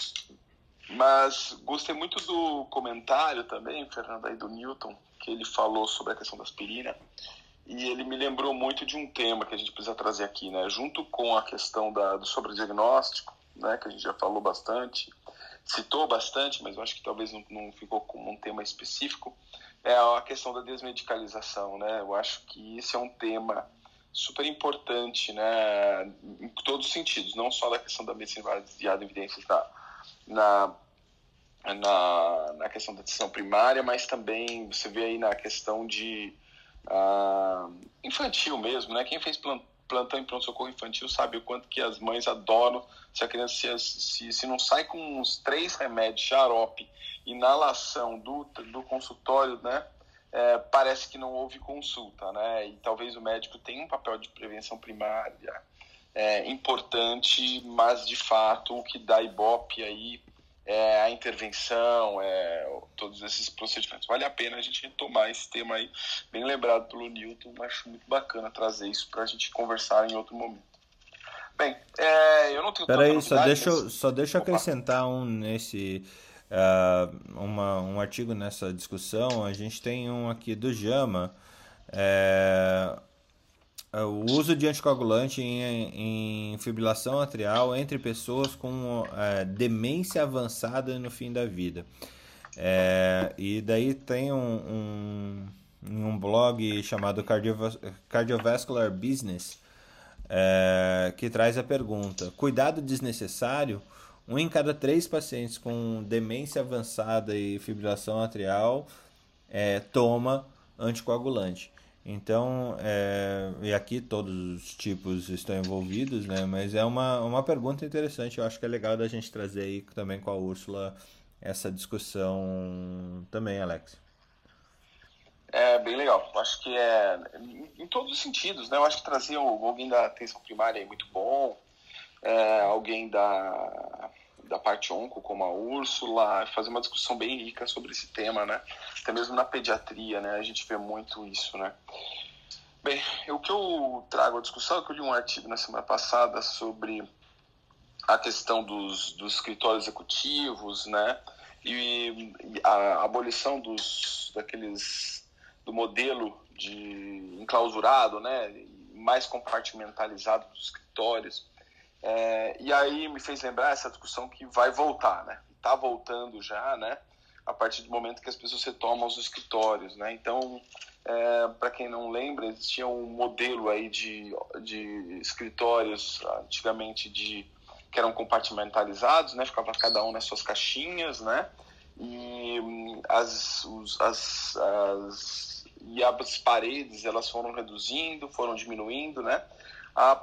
Mas gostei muito do comentário também, Fernando, aí do Newton, que ele falou sobre a questão da aspirina. E ele me lembrou muito de um tema que a gente precisa trazer aqui, né? Junto com a questão da, do sobrediagnóstico, né? Que a gente já falou bastante, citou bastante, mas eu acho que talvez não, não ficou como um tema específico, é a questão da desmedicalização, né? Eu acho que esse é um tema super importante, né? Em todos os sentidos, não só da questão da medicina baseada em evidências da, na na, na questão da decisão primária, mas também você vê aí na questão de uh, infantil mesmo, né? Quem fez plantão em pronto-socorro infantil sabe o quanto que as mães adoram se a criança se, se, se não sai com uns três remédios, xarope, inalação do, do consultório, né? É, parece que não houve consulta, né? E talvez o médico tenha um papel de prevenção primária é, importante, mas de fato o que dá ibope aí é, a intervenção, é, todos esses procedimentos. Vale a pena a gente retomar esse tema aí, bem lembrado pelo Newton, acho muito bacana trazer isso para a gente conversar em outro momento. Bem, é, eu não tenho Peraí, só deixa, mas... só deixa eu acrescentar um nesse. Uh, uma, um artigo nessa discussão. A gente tem um aqui do Jama. É, é, o uso de anticoagulante em, em fibrilação atrial entre pessoas com é, demência avançada no fim da vida. É, e daí tem um, um, um blog chamado Cardiovascular Business é, que traz a pergunta: cuidado desnecessário? Um em cada três pacientes com demência avançada e fibrilação atrial é, toma anticoagulante. Então, é, e aqui todos os tipos estão envolvidos, né? Mas é uma, uma pergunta interessante. Eu acho que é legal da gente trazer aí também com a Úrsula essa discussão também, Alex. É bem legal. Acho que é em, em todos os sentidos, né? Eu acho que trazer alguém da atenção primária é muito bom, é, alguém da da parte onco, como a Úrsula, fazer uma discussão bem rica sobre esse tema, né? Até mesmo na pediatria, né? A gente vê muito isso, né? Bem, o que eu trago à discussão é que eu li um artigo na semana passada sobre a questão dos, dos escritórios executivos, né? E a abolição dos daqueles do modelo de enclausurado, né? Mais compartimentalizado dos escritórios é, e aí me fez lembrar essa discussão que vai voltar, né? Está voltando já, né? A partir do momento que as pessoas retomam os escritórios, né? Então, é, para quem não lembra, existia um modelo aí de, de escritórios antigamente de que eram compartimentalizados, né? Ficava cada um nas suas caixinhas, né? E hum, as, os, as, as, e as paredes elas foram reduzindo, foram diminuindo, né? A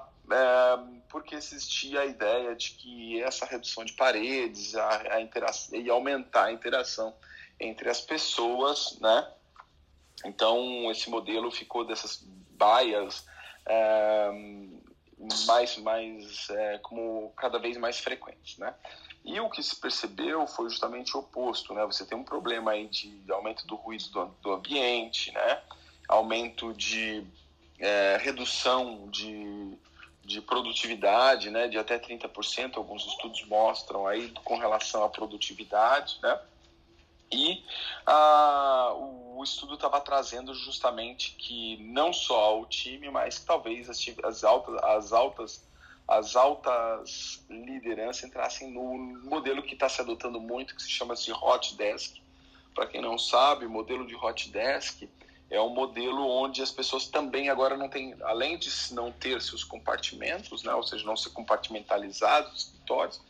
porque existia a ideia de que essa redução de paredes a, a interação, ia aumentar a interação entre as pessoas, né? Então esse modelo ficou dessas baias é, mais, mais é, como cada vez mais frequentes, né? E o que se percebeu foi justamente o oposto, né? Você tem um problema aí de aumento do ruído do, do ambiente, né? Aumento de é, redução de de produtividade, né, de até 30%, alguns estudos mostram aí com relação à produtividade, né? E ah, o, estudo estava trazendo justamente que não só o time, mas talvez as, as, altas, as altas as altas lideranças entrassem no modelo que está se adotando muito, que se chama de hot desk. Para quem não sabe, o modelo de hot desk é um modelo onde as pessoas também agora não têm, além de não ter seus compartimentos, né, ou seja, não ser compartimentalizados os escritórios,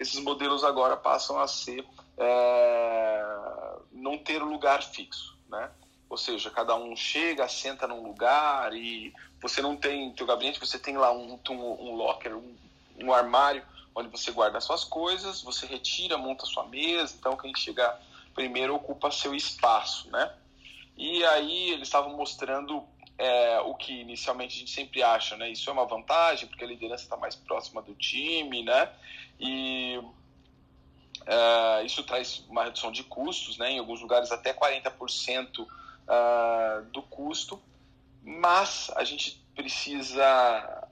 esses modelos agora passam a ser é, não ter lugar fixo, né? Ou seja, cada um chega, senta num lugar e você não tem teu gabinete, você tem lá um, um, um locker, um, um armário onde você guarda as suas coisas, você retira, monta sua mesa, então quem chegar primeiro ocupa seu espaço, né? E aí eles estavam mostrando é, o que inicialmente a gente sempre acha, né? Isso é uma vantagem porque a liderança está mais próxima do time, né? E é, isso traz uma redução de custos, né? Em alguns lugares até 40% uh, é, do custo, mas a gente precisa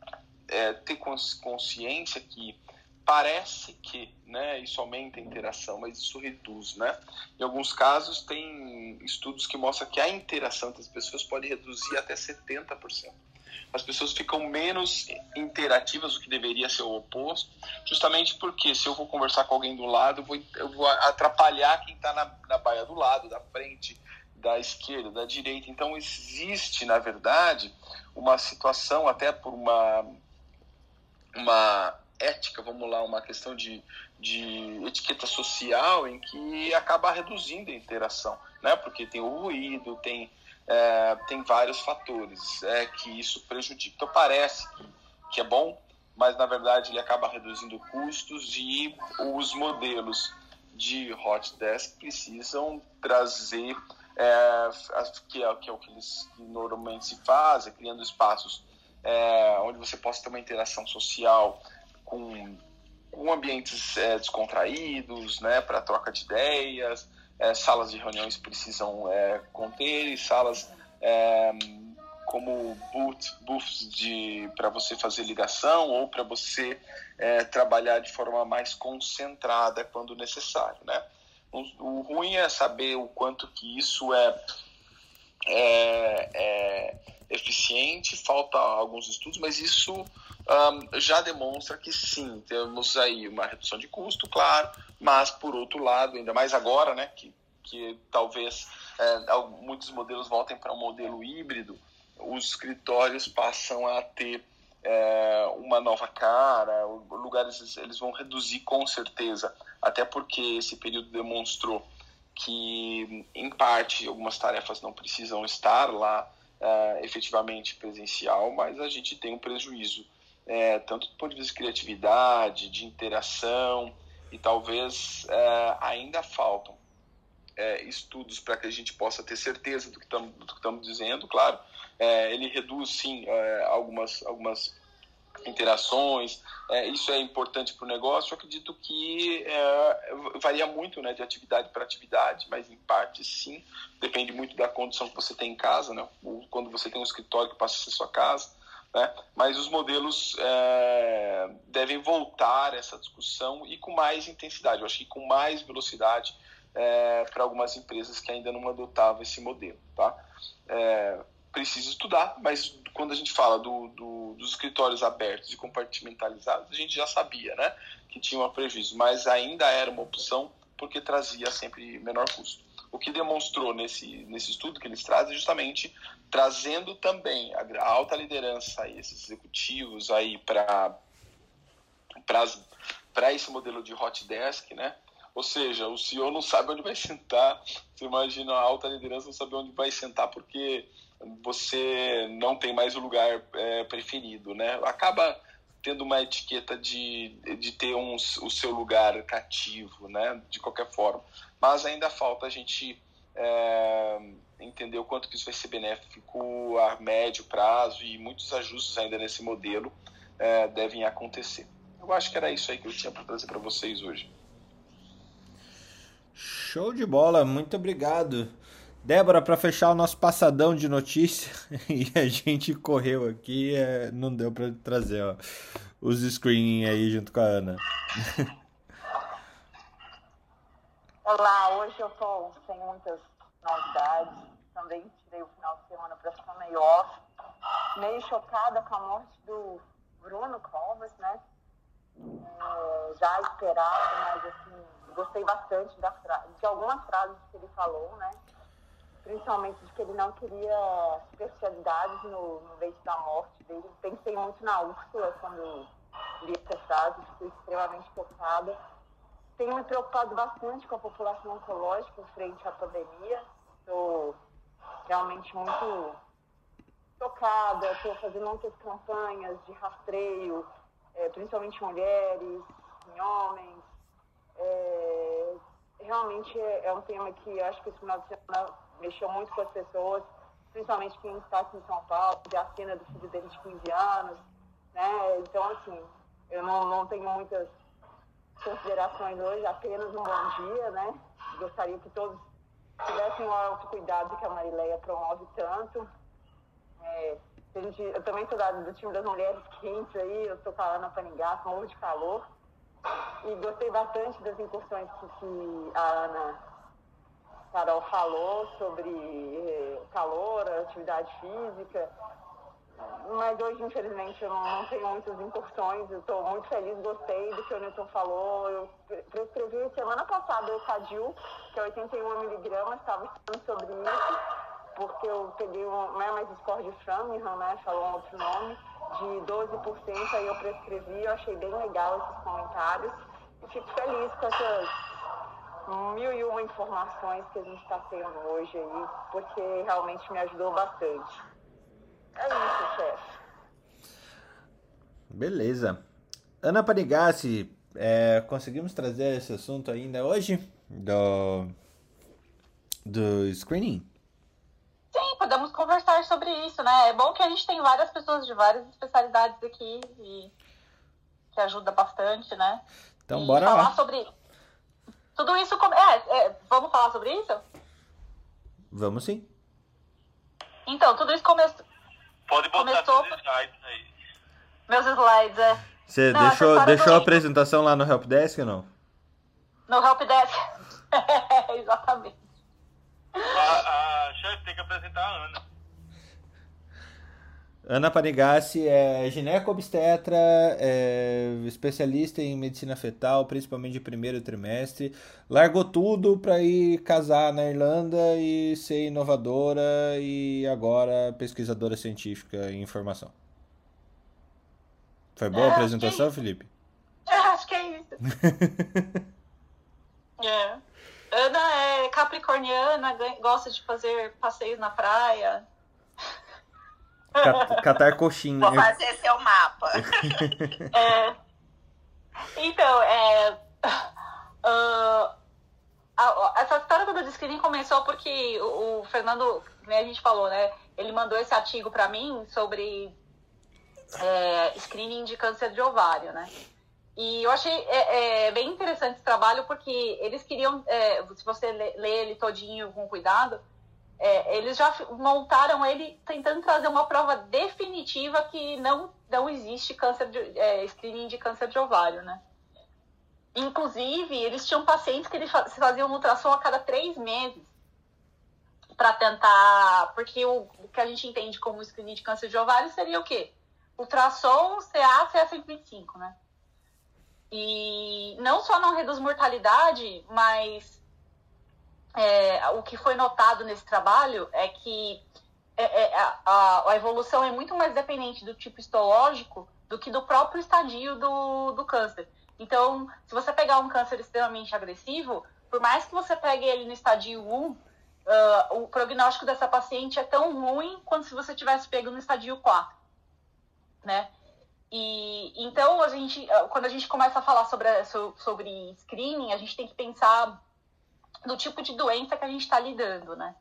é, ter consciência que parece que né, isso aumenta a interação, mas isso reduz. Né? Em alguns casos, tem estudos que mostram que a interação entre as pessoas pode reduzir até 70%. As pessoas ficam menos interativas, o que deveria ser o oposto, justamente porque se eu vou conversar com alguém do lado, eu vou, eu vou atrapalhar quem está na, na baia do lado, da frente, da esquerda, da direita. Então, existe, na verdade, uma situação, até por uma, uma ética, vamos lá, uma questão de, de etiqueta social em que acaba reduzindo a interação, né? Porque tem o ruído, tem, é, tem vários fatores é, que isso prejudica. Então parece que, é bom, mas na verdade ele acaba reduzindo custos e os modelos de hot desk precisam trazer é, que, é, que é o que eles normalmente se fazem, criando espaços é, onde você possa ter uma interação social com, com ambientes é, descontraídos, né, para troca de ideias, é, salas de reuniões precisam é, conter e salas é, como booth, booths para você fazer ligação ou para você é, trabalhar de forma mais concentrada quando necessário, né? O, o, ruim é saber o quanto que isso é, é, é eficiente, falta alguns estudos, mas isso um, já demonstra que sim, temos aí uma redução de custo, claro, mas por outro lado, ainda mais agora, né, que, que talvez é, muitos modelos voltem para um modelo híbrido, os escritórios passam a ter é, uma nova cara, lugares eles vão reduzir com certeza, até porque esse período demonstrou que, em parte, algumas tarefas não precisam estar lá é, efetivamente presencial, mas a gente tem um prejuízo é, tanto do ponto de vista de criatividade, de interação, e talvez é, ainda faltam é, estudos para que a gente possa ter certeza do que estamos dizendo, claro. É, ele reduz, sim, é, algumas, algumas interações, é, isso é importante para o negócio. Eu acredito que varia muito né, de atividade para atividade, mas em parte sim, depende muito da condição que você tem em casa. Né? Quando você tem um escritório que passa a ser sua casa, né? Mas os modelos é, devem voltar essa discussão e com mais intensidade, eu acho que com mais velocidade é, para algumas empresas que ainda não adotavam esse modelo. Tá? É, precisa estudar, mas quando a gente fala do, do, dos escritórios abertos e compartimentalizados, a gente já sabia né, que tinha um prejuízo, mas ainda era uma opção porque trazia sempre menor custo. O que demonstrou nesse, nesse estudo que eles trazem é justamente trazendo também a alta liderança e esses executivos aí para para esse modelo de hot desk, né? Ou seja, o CEO não sabe onde vai sentar. Você imagina a alta liderança não saber onde vai sentar porque você não tem mais o lugar é, preferido, né? Acaba tendo uma etiqueta de, de ter um, o seu lugar cativo, né? De qualquer forma. Mas ainda falta a gente é, entender o quanto que isso vai ser benéfico a médio prazo e muitos ajustes ainda nesse modelo é, devem acontecer. Eu acho que era isso aí que eu tinha para trazer para vocês hoje. Show de bola, muito obrigado. Débora, para fechar o nosso passadão de notícia, e a gente correu aqui, é, não deu para trazer ó, os screening aí junto com a Ana. Olá, hoje eu tô sem muitas novidades. Também tirei o final de semana para ficar meio off. Meio chocada com a morte do Bruno Covas, né? É, já esperado, mas assim, gostei bastante da de algumas frases que ele falou, né? Principalmente de que ele não queria superficialidades no, no leite da morte dele. Pensei muito na Úrsula quando li essa frase, fiquei extremamente chocada tenho me preocupado bastante com a população oncológica frente à pandemia. Estou realmente muito tocada, estou fazendo muitas campanhas de rastreio, é, principalmente mulheres, em homens. É, realmente é, é um tema que acho que esse final de semana mexeu muito com as pessoas, principalmente quem está aqui em São Paulo, de a cena do filho dele de 15 anos, né? Então, assim, eu não, não tenho muitas considerações hoje, apenas um bom dia, né? Gostaria que todos tivessem o autocuidado que a Marileia promove tanto. É, gente, eu também sou da, do time das mulheres quentes aí, eu sou com a Ana Paningá, morro de calor. E gostei bastante das incursões que, que a Ana Carol falou sobre eh, calor, atividade física. Mas hoje, infelizmente, eu não, não tenho muitas incursões. Eu estou muito feliz, gostei do que o Newton falou. Eu prescrevi semana passada o Cadil, que é 81 miligramas, estava estudando sobre isso, porque eu peguei um, não é mais score de Framingham, né? Falou um outro nome, de 12%, aí eu prescrevi, eu achei bem legal esses comentários. E fico feliz com essas mil e uma informações que a gente está tendo hoje aí, porque realmente me ajudou bastante. É isso, chefe. Beleza. Ana Panigassi, é, conseguimos trazer esse assunto ainda hoje? Do, do screening? Sim, podemos conversar sobre isso, né? É bom que a gente tem várias pessoas de várias especialidades aqui e que ajuda bastante, né? Então, e bora falar lá. sobre tudo isso. come- É, é, vamos falar sobre isso? Vamos sim. Então, tudo isso começou. Pode botar Começou- seus slides aí. Meus slides, é. Você Não, deixou, deixou a apresentação lá no Helpdesk ou não? No Helpdesk. Exatamente. A, a chefe tem que apresentar a Ana. Ana Panigassi é gineco-obstetra, é especialista em medicina fetal, principalmente de primeiro trimestre. Largou tudo para ir casar na Irlanda e ser inovadora e agora pesquisadora científica em informação. Foi boa a É, apresentação, que- Felipe? É, acho que é isso. É. Ana é capricorniana, gosta de fazer passeios na praia. Cat- Catar coxinha. Vou fazer seu mapa. É. Então, é. a- essa história do screening começou porque o, o Fernando, né, a gente falou, né? Ele mandou esse artigo para mim sobre é, screening de câncer de ovário, né? E eu achei é, é, bem interessante esse trabalho porque eles queriam, é, se você lê, lê ele todinho com cuidado, é, eles já montaram ele tentando trazer uma prova definitiva que não, não existe câncer de, é, screening de câncer de ovário, né? Inclusive, eles tinham pacientes que eles fa- faziam ultrassom a cada três meses para tentar. Porque o, o que a gente entende como screening de câncer de ovário seria o quê? Ultrassom, CA, CA125, né? E não só não reduz mortalidade, mas é, o que foi notado nesse trabalho é que é, é, a, a- evolução é muito mais dependente do tipo histológico do que do próprio estadio do, do câncer. Então, se você pegar um câncer extremamente agressivo, por mais que você pegue ele no estadio 1, ah, o prognóstico dessa paciente é tão ruim quanto se você tivesse pego no estadio 4, né? E então a gente, ah, quando a gente começa a falar sobre, sobre screening, a gente tem que pensar no tipo de doença que a gente está lidando, né?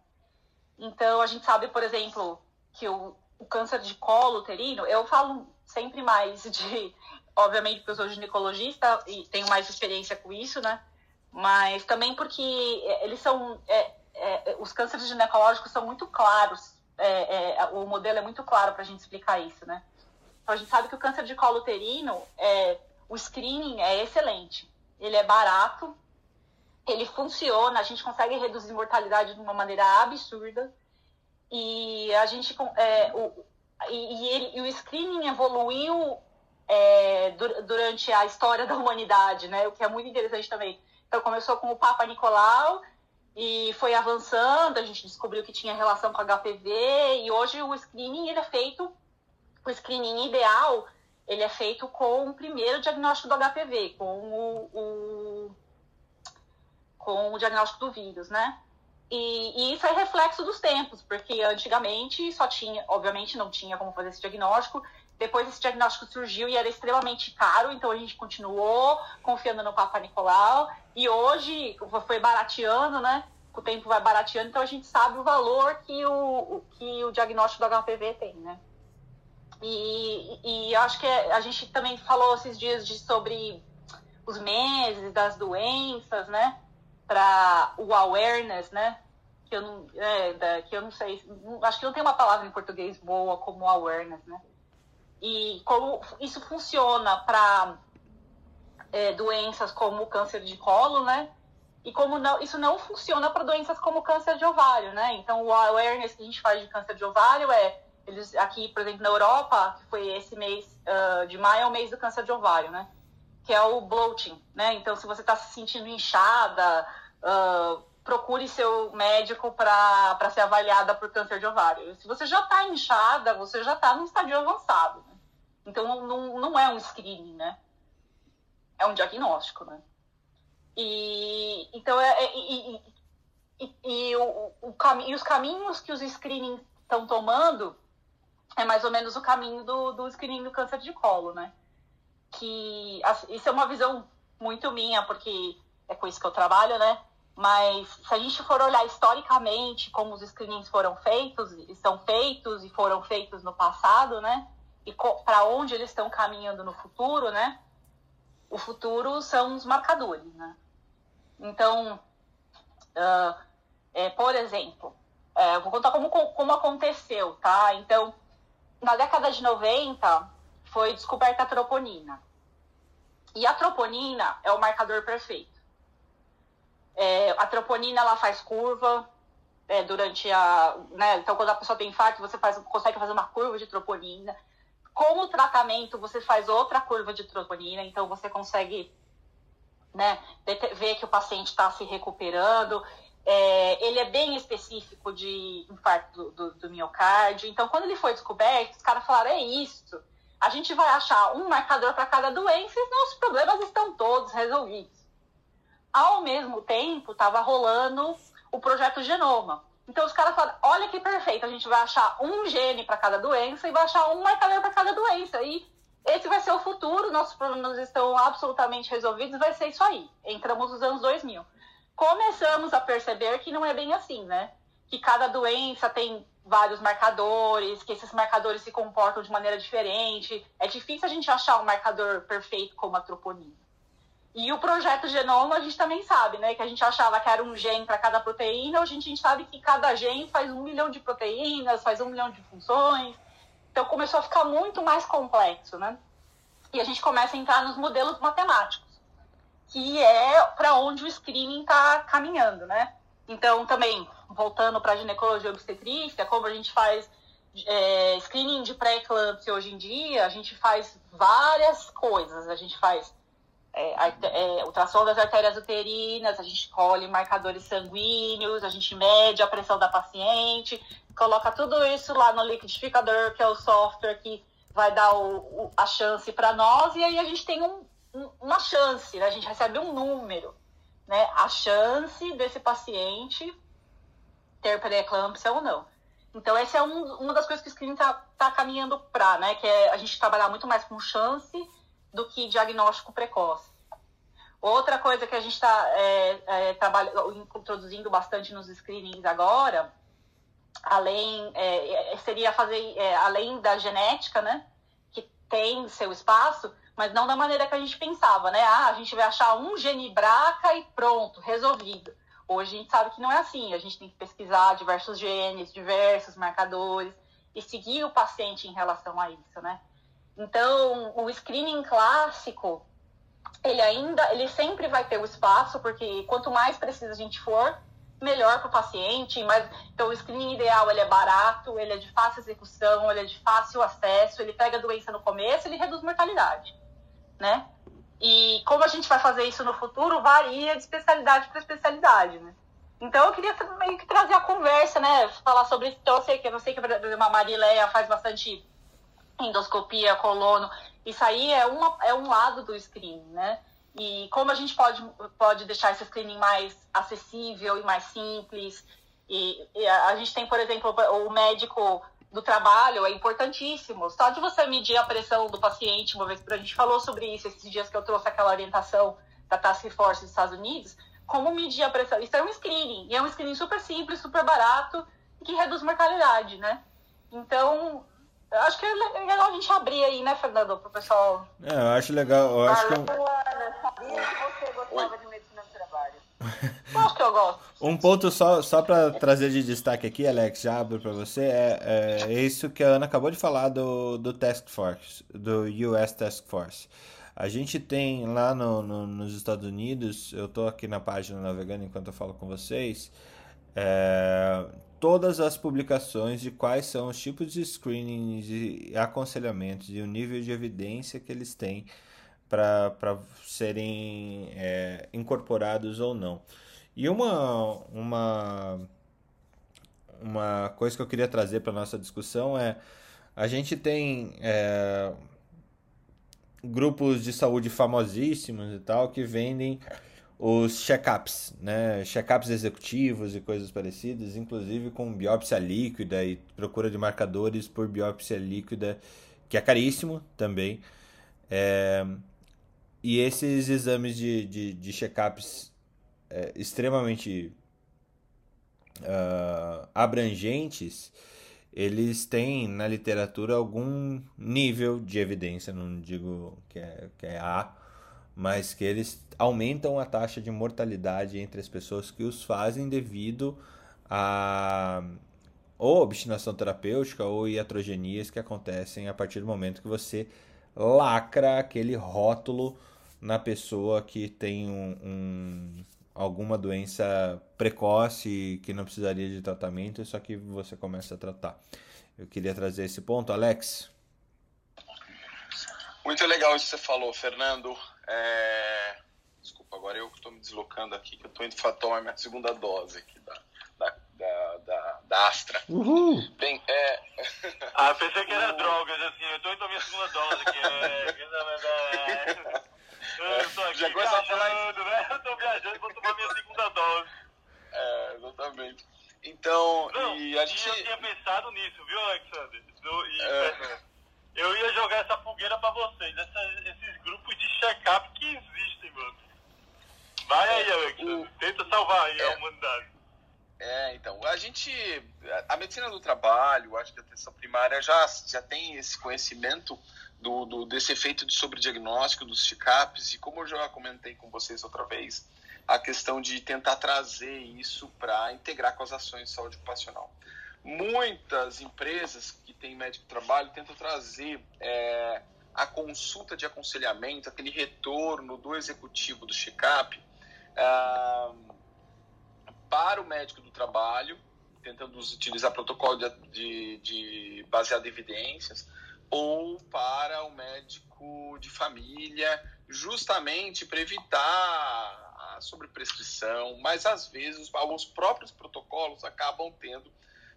Então a gente sabe, por exemplo, que o, o câncer de colo uterino, eu falo sempre mais de, obviamente, porque eu sou ginecologista e tenho mais experiência com isso, né? Mas também porque eles são, é, é, os cânceres ginecológicos são muito claros, é, é, o modelo é muito claro para a gente explicar isso, né? Então a gente sabe que o câncer de colo uterino, é, o screening é excelente, ele é barato, ele funciona, a gente consegue reduzir mortalidade de uma maneira absurda e a gente é, o, e, ele- e o screening evoluiu é, du- durante a história da humanidade, né? O que é muito interessante também. Então começou com o Papa Nicolau e foi avançando, a gente descobriu que tinha relação com HPV e hoje o screening ele é feito, o screening ideal ele é feito com o primeiro diagnóstico do HPV, com o- o com o diagnóstico do vírus, né? E, e isso é reflexo dos tempos, porque antigamente só tinha, obviamente não tinha como fazer esse diagnóstico, depois esse diagnóstico surgiu e era extremamente caro, então a gente continuou confiando no Papa Nicolau. E hoje foi barateando, né? O tempo vai barateando, então a gente sabe o valor que o, que o diagnóstico do HPV tem, né? E, e acho que a gente também falou esses dias de, sobre os meses das doenças, né? Para o awareness, né? Que eu não, é, da, que eu não sei, acho que não tem uma palavra em português boa como awareness, né? E como isso funciona para é, doenças como câncer de colo, né? E como não, isso não funciona para doenças como câncer de ovário, né? Então, o awareness que a gente faz de câncer de ovário é, eles aqui, por exemplo, na Europa, que foi esse mês uh, de maio, é o mês do câncer de ovário, né? Que é o bloating, né? Então, se você está se sentindo inchada, uh, procure seu médico para ser avaliada por câncer de ovário. Se você já está inchada, você já está no estádio avançado. Né? Então, não, não é um screening, né? É um diagnóstico, né? E, então, é, é e, e, e, o, o e os caminhos que os screenings estão tomando é mais ou menos o caminho do, do screening do câncer de colo, né? Que assim, isso é uma visão muito minha, porque é com isso que eu trabalho, né? Mas se a gente for olhar historicamente como os screenings foram feitos, estão feitos e foram feitos no passado, né? E para onde eles estão caminhando no futuro, né? O futuro são os marcadores, né? Então, uh, é, por exemplo, é, vou contar como, como aconteceu, tá? Então, na década de 90, foi descoberta a troponina. E a troponina é o marcador perfeito. É, a troponina, ela faz curva é, durante a... Né? Então, quando a pessoa tem infarto, você faz, consegue fazer uma curva de troponina. Com o tratamento, você faz outra curva de troponina. Então, você consegue né, ver que o paciente está se recuperando. É, ele é bem específico de infarto do, do, do, miocárdio. Então, quando ele foi descoberto, os caras falaram: é isso. A gente vai achar um marcador para cada doença e nossos problemas estão todos resolvidos. Ao mesmo tempo, estava rolando o projeto Genoma. Então, os caras falaram: olha que perfeito, a gente vai achar um gene para cada doença e vai achar um marcador para cada doença. E esse vai ser o futuro, nossos problemas estão absolutamente resolvidos, vai ser isso aí. Entramos nos anos 2000. Começamos a perceber que não é bem assim, né? Que cada doença tem vários marcadores, que esses marcadores se comportam de maneira diferente. É difícil a gente achar um marcador perfeito como a troponina. E o projeto Genoma a gente também sabe, né? Que a gente achava que era um gene para cada proteína, hoje a gente sabe que cada gene faz um milhão de proteínas, faz um milhão de funções. Então começou a ficar muito mais complexo, né? E a gente começa a entrar nos modelos matemáticos, que é para onde o screening está caminhando, né? Então também, voltando para a ginecologia e obstetrícia, como a gente faz é, screening de pré-eclâmpsia hoje em dia, a gente faz várias coisas. A gente faz é, é, ultrassom das artérias uterinas, a gente colhe marcadores sanguíneos, a gente mede a pressão da paciente, coloca tudo isso lá no liquidificador, que é o software que vai dar o, o, a chance para nós, e aí a gente tem um, um, uma chance, né? a gente recebe um número, né? a chance desse paciente ter pré-eclâmpsia ou não. Então, essa é um, uma das coisas que o screening está tá caminhando para, né? Que é a gente trabalhar muito mais com chance do que diagnóstico precoce. Outra coisa que a gente está é, é, introduzindo bastante nos screenings agora além é, é, seria fazer é, além da genética, né, que tem seu espaço, mas não da maneira que a gente pensava, né? Ah, a gente vai achar um gene BRCA e pronto, resolvido. Hoje a gente sabe que não é assim. A gente tem que pesquisar diversos genes, diversos marcadores e seguir o paciente em relação a isso, né? Então, o screening clássico, ele ainda, ele sempre vai ter o espaço, porque quanto mais precisa a gente for, melhor para o paciente, mas então o screening ideal ele é barato, ele é de fácil execução, ele é de fácil acesso, ele pega a doença no começo, ele reduz mortalidade, né? E como a gente vai fazer isso no futuro varia de especialidade para especialidade, né? Então eu queria meio que trazer a conversa, né? Falar sobre isso. Então eu sei que eu sei que a Marileia faz bastante endoscopia, colono. Isso aí é, uma, é um lado do screening, né? E como a gente pode, pode deixar esse screening mais acessível e mais simples. E, e a gente tem, por exemplo, o médico do trabalho é importantíssimo. Só de você medir a pressão do paciente, uma vez a gente falou sobre isso esses dias que eu trouxe aquela orientação da Task Force dos Estados Unidos, como medir a pressão. Isso é um screening, e é um screening super simples, super barato, que reduz mortalidade, né? Então, eu acho que é legal a gente abrir aí, né, Fernando, para o pessoal. É, eu acho legal. Eu acho que... Ana, sabia que você gostava de medicina do trabalho. Eu acho que eu gosto. Um ponto só, só para trazer de destaque aqui, Alex, já abro para você, é, é isso que a Ana acabou de falar do, do Task Force, do US Task Force. A gente tem lá no, no, nos Estados Unidos, eu estou aqui na página navegando enquanto eu falo com vocês, é, todas as publicações de quais são os tipos de screenings e aconselhamentos e o nível de evidência que eles têm para serem é, incorporados ou não. E uma, uma, uma coisa que eu queria trazer para nossa discussão é a gente tem é, grupos de saúde famosíssimos e tal que vendem os check-ups, né? Check-ups executivos e coisas parecidas, inclusive com biópsia líquida e procura de marcadores por biópsia líquida, que é caríssimo também. É, e esses exames de, de, de check-ups é, extremamente uh, abrangentes, eles têm na literatura algum nível de evidência, não digo que é, que é A, mas que eles aumentam a taxa de mortalidade entre as pessoas que os fazem devido a ou obstinação terapêutica ou iatrogenias que acontecem a partir do momento que você lacra aquele rótulo na pessoa que tem um, um, alguma doença precoce que não precisaria de tratamento, só que você começa a tratar. Eu queria trazer esse ponto, Alex. Muito legal isso que você falou, Fernando. É... Desculpa, agora eu estou me deslocando aqui, que eu estou indo tomar minha segunda dose aqui da, da, da, da, da Astra. Uhul. Bem, é... Ah, pensei que era drogas, assim, eu estou indo tomar minha segunda dose aqui. É... Eu tô aqui Já falar viajando, né? Eu tô viajando, vou tomar minha segunda dose. É, exatamente. Então, Não, e a gente... eu tinha pensado nisso, viu, Alexander? Do- e, É. Fernando? Eu ia jogar essa fogueira pra vocês, essa- grupos de check-up que existem, mano. Vai aí, Alexander. o- Tenta salvar aí É. a humanidade. É, então, a gente, a medicina do trabalho, acho que a atenção primária já, já tem esse conhecimento do, do desse efeito de sobrediagnóstico dos check-ups e como eu já comentei com vocês outra vez, a questão de tentar trazer isso para integrar com as ações de saúde ocupacional. Muitas empresas que têm médico do trabalho tentam trazer é, a consulta de aconselhamento, aquele retorno do executivo do check-up, ah, para o médico do trabalho, tentando utilizar protocolo de, de, de baseado em evidências, ou para o médico de família, justamente para evitar a sobreprescrição, mas às vezes os próprios protocolos acabam tendo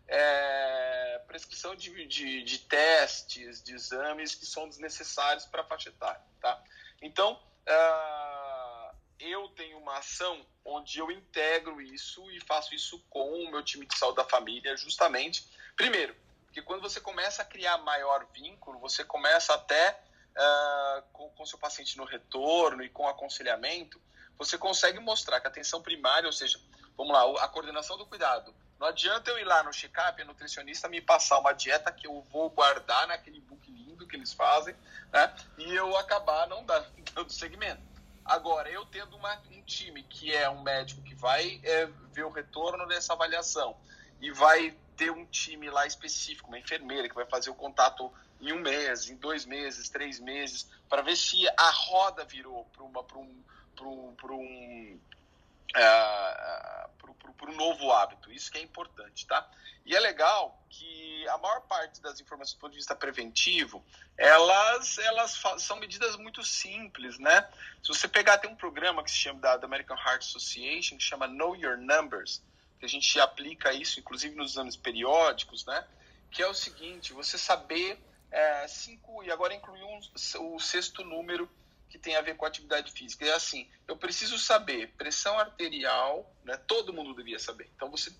é, prescrição de, de, de testes, de exames que são desnecessários para a faixa etária. Tá? Então, ah, eu tenho uma ação onde eu integro isso e faço isso com o meu time de saúde da família, justamente, primeiro, porque quando você começa a criar maior vínculo, você começa até ah, com o seu paciente no retorno e com aconselhamento, você consegue mostrar que a atenção primária, ou seja, vamos lá, a coordenação do cuidado. Não adianta eu ir lá no check-up, nutricionista me passar uma dieta que eu vou guardar naquele book lindo que eles fazem, né? E eu acabar não dando, dando segmento. Agora, eu tendo uma, um time que é um médico que vai é, ver o retorno dessa avaliação e vai ter um time lá específico, uma enfermeira que vai fazer o contato em um mês, em dois meses, três meses, para ver se a roda virou para uma para um para um, pra um para um novo hábito. Isso que é importante, tá? E é legal que a maior parte das informações do ponto de vista preventivo, elas, elas são medidas muito simples, né? Se você pegar, tem um programa que se chama da, da American Heart Association, que chama Know Your Numbers, que a gente aplica isso, inclusive nos exames periódicos, né? Que é o seguinte, você saber é, cinco, e agora incluir um, o sexto número que tem a ver com atividade física. É assim, eu preciso saber pressão arterial, né? Todo mundo devia saber. Então você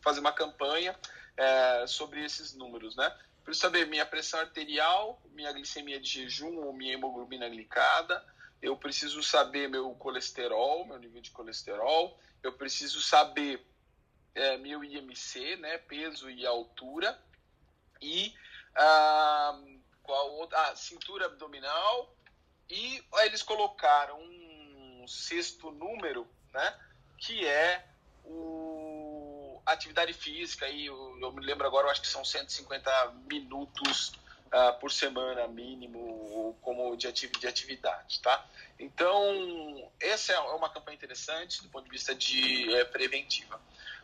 fazer uma campanha é, sobre esses números, né? Preciso saber minha pressão arterial, minha glicemia de jejum ou minha hemoglobina glicada. Eu preciso saber meu colesterol, meu nível de colesterol. Eu preciso saber é, meu IMC, né, peso e altura. E ah, qual a ah, cintura abdominal. E eles colocaram um sexto número, né, que é o atividade física. E eu, me lembro agora, eu acho que são 150 minutos uh, por semana mínimo como de, atividade, de atividade, tá? Então, essa é uma campanha interessante do ponto de vista de é, preventiva.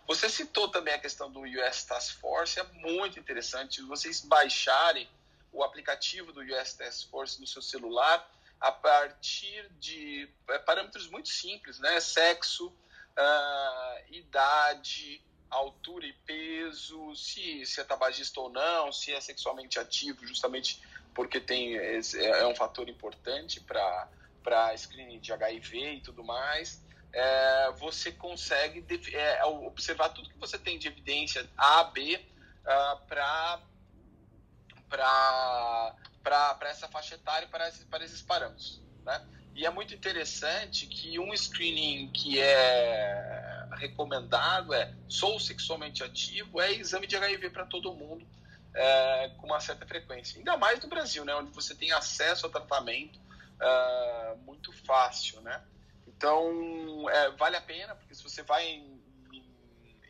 Você citou também a questão do US Task Force, é muito interessante vocês baixarem o aplicativo do US Task Force no seu celular a partir de é, parâmetros muito simples, né? Sexo, uh, idade, altura e peso, se, se é tabagista ou não, se é sexualmente ativo, justamente porque tem, é, é um fator importante para screening de HIV e tudo mais. É, você consegue é, observar tudo que você tem de evidência A, B, uh, para essa faixa etária, para esses, para esses parâmetros. Né? E é muito interessante que um screening que é recomendado é sou sexualmente ativo, é exame de HIV para todo mundo é, com uma certa frequência. Ainda mais no Brasil, né, onde você tem acesso a tratamento é, muito fácil, né? Então, é, vale a pena, porque se você vai em, em,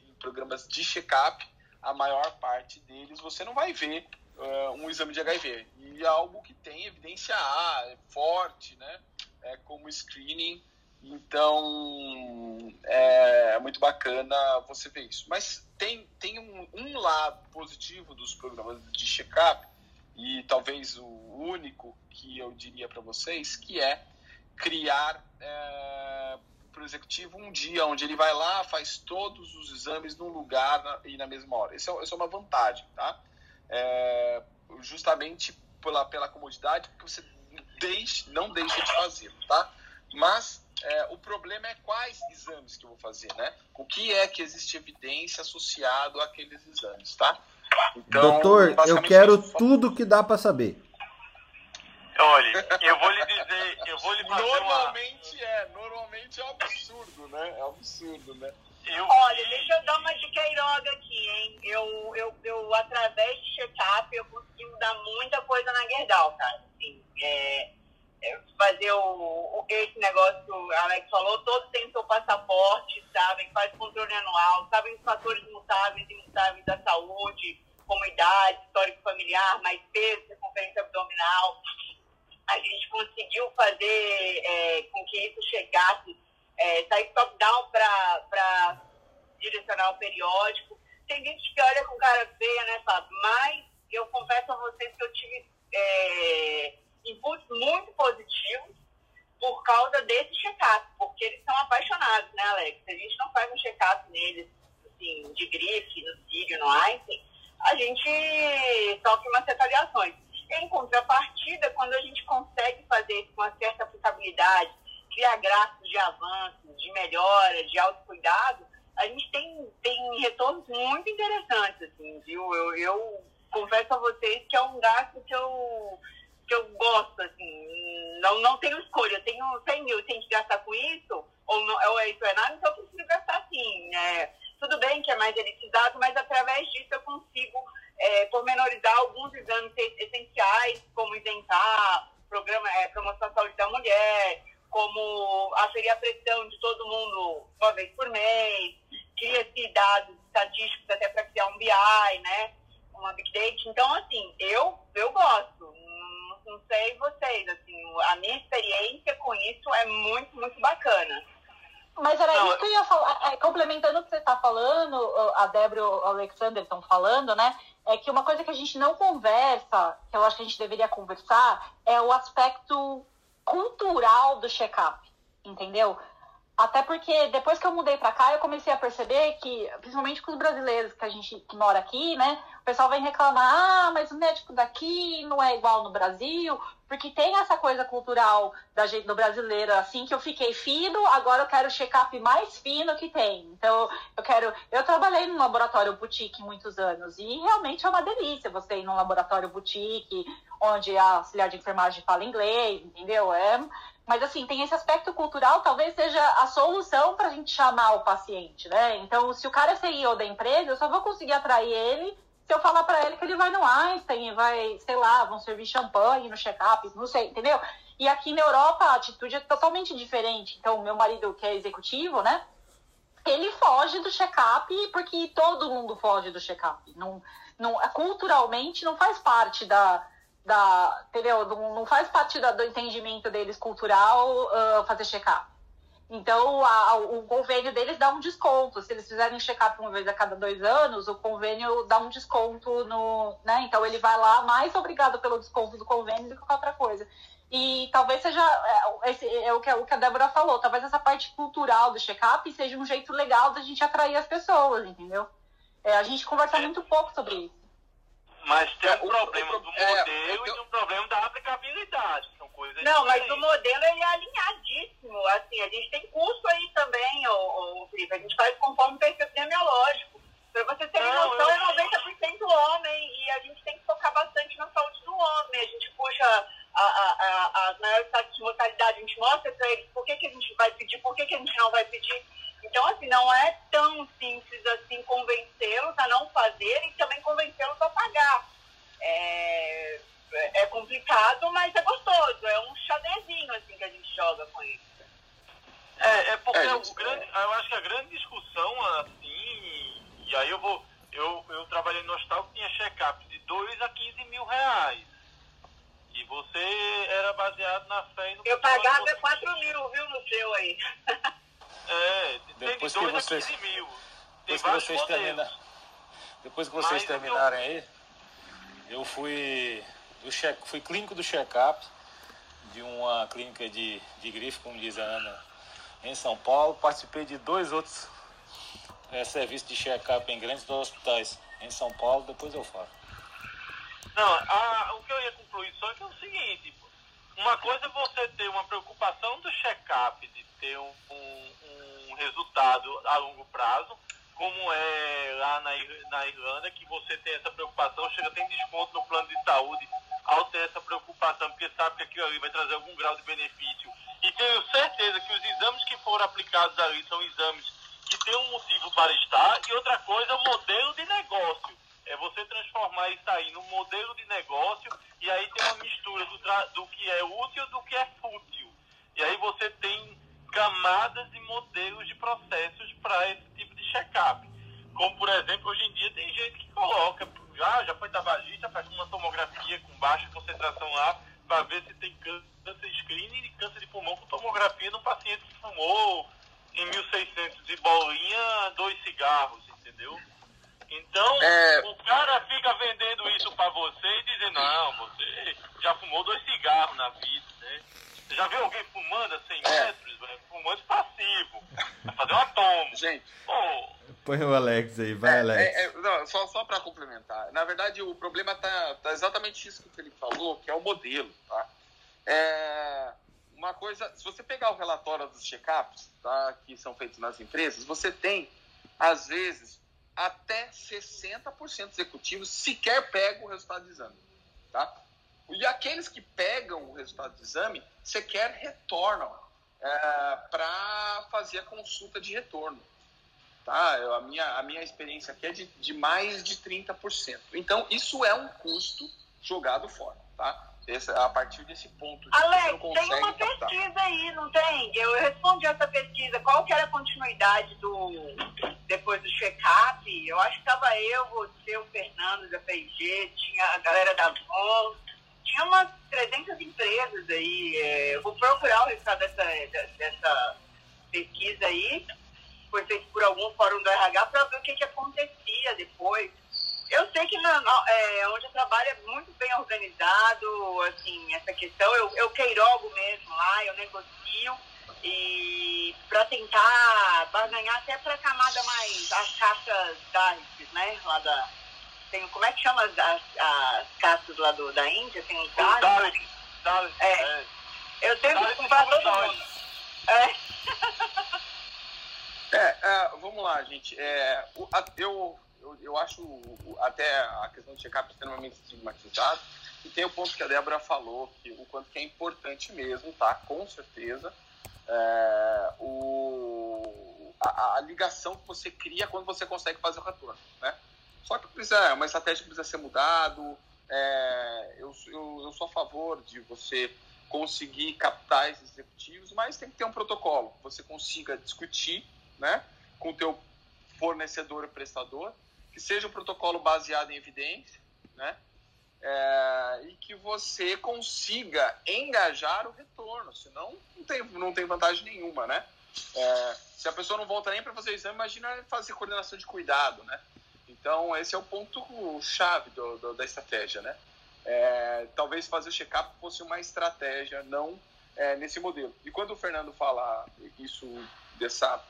em programas de check-up, a maior parte deles você não vai ver uh, um exame de HIV. E é algo que tem evidência A, é forte, né? é, como screening. Então é, é, muito bacana você ver isso. Mas tem, tem um, um lado positivo dos programas de check-up, e talvez o único que eu diria para vocês, que é criar é, para o executivo um dia onde ele vai lá, faz todos os exames num lugar na, e na mesma hora. Isso é, isso é uma vantagem, tá? É, justamente pela, pela comodidade, porque você deixe, não deixe de fazer, tá? Mas é, o problema é quais exames que eu vou fazer, né? O que é que existe evidência associado àqueles exames, tá? Então, Doutor, eu quero tudo que dá para saber. Olha, eu vou lhe dizer, eu vou lhe fazer Normalmente uma... é, normalmente é um absurdo, né? É um absurdo, né? Eu... Olha, deixa eu dar uma de Queiroga aqui, hein? Eu, eu, eu através de check-up, eu consegui mudar muita coisa na Gerdau, cara. Assim, é, é fazer o, o, esse negócio que o Alex falou, todos têm seu passaporte, sabem, faz controle anual, sabem os fatores mutáveis e imutáveis da saúde, como idade, histórico familiar, mais peso, circunferência abdominal. A gente conseguiu fazer é, com que isso chegasse é, sair top-down para direcionar o periódico. Tem gente que olha com cara feia, né, Fábio? Mas eu confesso a vocês que eu tive é, inputs muito positivos por causa desse check-up, porque eles são apaixonados, né, Alex? Se a gente não faz um check-up neles, assim, de grife, no Sírio, no Einstein, a gente sofre umas retaliações. Em contrapartida, quando a gente consegue fazer com uma certa aplicabilidade, criar gráficos de avanço, de melhora, de autocuidado, a gente tem, tem retornos muito interessantes, assim, viu? Eu, eu confesso a vocês que é um gasto que eu, que eu gosto, assim, não, não tenho escolha, eu tenho 100 mil, tenho que gastar com isso, ou, não, ou é isso é nada, então eu preciso gastar assim, né? Tudo bem que é mais elitizado, mas através disso eu consigo é, pormenorizar alguns exames essenciais, como isentar programa, é, promoção da saúde da mulher, como aferir a pressão de todo mundo uma vez por mês, cria-se dados estatísticos até para criar um BI, né? Uma Big Data. Então, assim, eu, eu gosto. Não, não sei vocês, assim, a minha experiência com isso é muito, muito bacana. Mas era não, isso que eu ia falar, é, complementando o que você está falando, a Débora e o Alexander estão falando, né? É que uma coisa que a gente não conversa, que eu acho que a gente deveria conversar, é o aspecto cultural do check-up, entendeu? Até porque depois que eu mudei para cá, eu comecei a perceber que, principalmente com os brasileiros que a gente que mora aqui, né, o pessoal vem reclamar, ah, mas o médico daqui não é igual no Brasil, porque tem essa coisa cultural da gente do brasileiro, assim que eu fiquei fino, agora eu quero check-up mais fino que tem. Então, eu quero. Eu trabalhei num laboratório boutique muitos anos e realmente é uma delícia você ir num laboratório boutique, onde a auxiliar de enfermagem fala inglês, entendeu? É, mas assim, tem esse aspecto cultural, talvez seja a solução para a gente chamar o paciente, né? Então, se o cara é CEO da empresa, eu só vou conseguir atrair ele se eu falar para ele que ele vai no Einstein, vai, sei lá, vão servir champanhe no check-up, não sei, entendeu? E aqui na Europa a atitude é totalmente diferente. Então, meu marido, que é executivo, né? Ele foge do check-up porque todo mundo foge do check-up. Não, não, culturalmente não faz parte da, da entendeu? Não, não faz parte da, do entendimento deles cultural uh, fazer check-up. Então, a, o convênio deles dá um desconto. Se eles fizerem check-up uma vez a cada dois anos, o convênio dá um desconto no. Né? Então, ele vai lá mais obrigado pelo desconto do convênio do que qualquer outra coisa. E talvez seja. É, esse, é o, que, o que a Débora falou. Talvez essa parte cultural do check-up seja um jeito legal da gente atrair as pessoas, entendeu? É, a gente conversa muito pouco sobre isso. Mas tem um problema do é, modelo e um problema da aplicabilidade. São coisas Não, mas o modelo ele é alinhadíssimo. Assim, a gente tem curso aí também, o, Felipe. A gente faz conforme o perfil epidemiológico. Para você ter não, noção, eu... é 90% homem e a gente tem que focar bastante na saúde do homem. A gente puxa as maiores taxas de mortalidade, a gente mostra para eles por que, que a gente vai pedir, por que, que a gente não vai pedir. Então, assim, não é tão simples assim convencê-los a não fazer e também convencê-los a pagar. É, é complicado, mas é gostoso. É um xadrezinho, assim, que a gente joga com isso. É, é porque é, o grande, eu acho que a grande discussão, assim, e aí eu vou. Eu, eu trabalhei no hospital que tinha check-up de 2 a 15 mil reais. E você era baseado na fé e no Eu pagava 4 mil, viu, no seu aí. É, depois que vocês. Depois que vocês terminarem, depois que vocês terminarem aí, eu fui do check, fui clínico do check-up de uma clínica de, de grife, como diz a Ana, em São Paulo. Participei de dois outros é, serviços de check-up em grandes hospitais em São Paulo, depois eu falo. Não, a, o que eu ia concluir só é que é o seguinte, uma coisa é você ter uma preocupação do check-up, de ter um, um, um, resultado a longo prazo, como é lá na, na Irlanda, que você tem essa preocupação, chega tem desconto no plano de saúde ao ter essa preocupação, porque sabe que aquilo ali vai trazer algum grau de benefício. E tenho certeza que os exames que foram aplicados ali são exames que têm um motivo para estar, e outra coisa, modelo de negócio é você transformar isso aí num modelo de negócio e aí tem uma mistura do, do que é útil do que é fútil. E aí você tem camadas e modelos de processos para esse tipo de check-up. Como, por exemplo, hoje em dia tem gente que coloca, já, já foi tabagista, faz uma tomografia com baixa concentração lá, para ver se tem câncer screening e câncer de pulmão com tomografia num paciente que fumou em 1600 e bolinha dois cigarros, entendeu? Então, é... o cara fica vendendo isso para você e dizendo, não, você já fumou dois cigarros na vida, né? Você já viu alguém fumando a 100 é. metros? Fumando passivo. Vai fazer um atomo. Gente. Põe o Alex aí, vai, é, Alex. É, é, não, só, só para complementar. Na verdade, o problema tá, tá exatamente isso que o Felipe falou, que é o modelo, tá? É, uma coisa, se você pegar o relatório dos check-ups, tá, que são feitos nas empresas, você tem, às vezes, até 60% dos executivos sequer pegam o resultado do exame. Tá? E aqueles que pegam o resultado do exame sequer retornam é, para fazer a consulta de retorno. Tá? Eu, a, minha, a minha experiência aqui é de, de mais de 30%. Então, isso é um custo jogado fora. Tá? Esse, a partir desse ponto. Alex, tem uma captar. pesquisa aí, não tem? Eu respondi essa pesquisa. Qual que era a continuidade do depois do check-up? Eu acho que estava eu, você, o Fernando da P&G, tinha a galera da Von, tinha umas 300 empresas aí. É, eu vou procurar o resultado dessa, dessa pesquisa aí, foi feito por algum fórum do RH, para ver o que, que acontecia depois eu sei que na, é, onde eu trabalho é muito bem organizado, assim, essa questão. Eu, eu queirogo mesmo lá, eu negocio e para tentar barganhar até para a camada mais, as caixas DARCs, né, lá da tem, como é que chama as, as, as castas lá do, da Índia? Tem os. Daleks. Daleks, É. é. Eu tenho que comprar todo mundo. É. É, é, vamos lá, gente. É, o- a- eu, eu, eu acho o- até a questão do check-up extremamente estigmatizada. E tem o ponto que a Débora falou, que o quanto que é importante mesmo, tá? Com certeza. É, o, a, a ligação que você cria quando você consegue fazer o retorno, né? Só que precisa, é uma estratégia precisa ser mudado. É, eu, eu, eu sou a favor de você conseguir captar esses executivos, mas tem que ter um protocolo. que Você consiga discutir né, com o teu fornecedor ou prestador, que seja um protocolo baseado em evidência, né, é, e que você consiga engajar o retorno, senão não tem, não tem vantagem nenhuma, né? É, se a pessoa não volta nem para fazer o exame, imagina fazer coordenação de cuidado, né? Então, esse é o ponto chave do, do- da estratégia, né? É, talvez fazer o check-up fosse uma estratégia, não é, nesse modelo. E quando o Fernando fala isso dessa,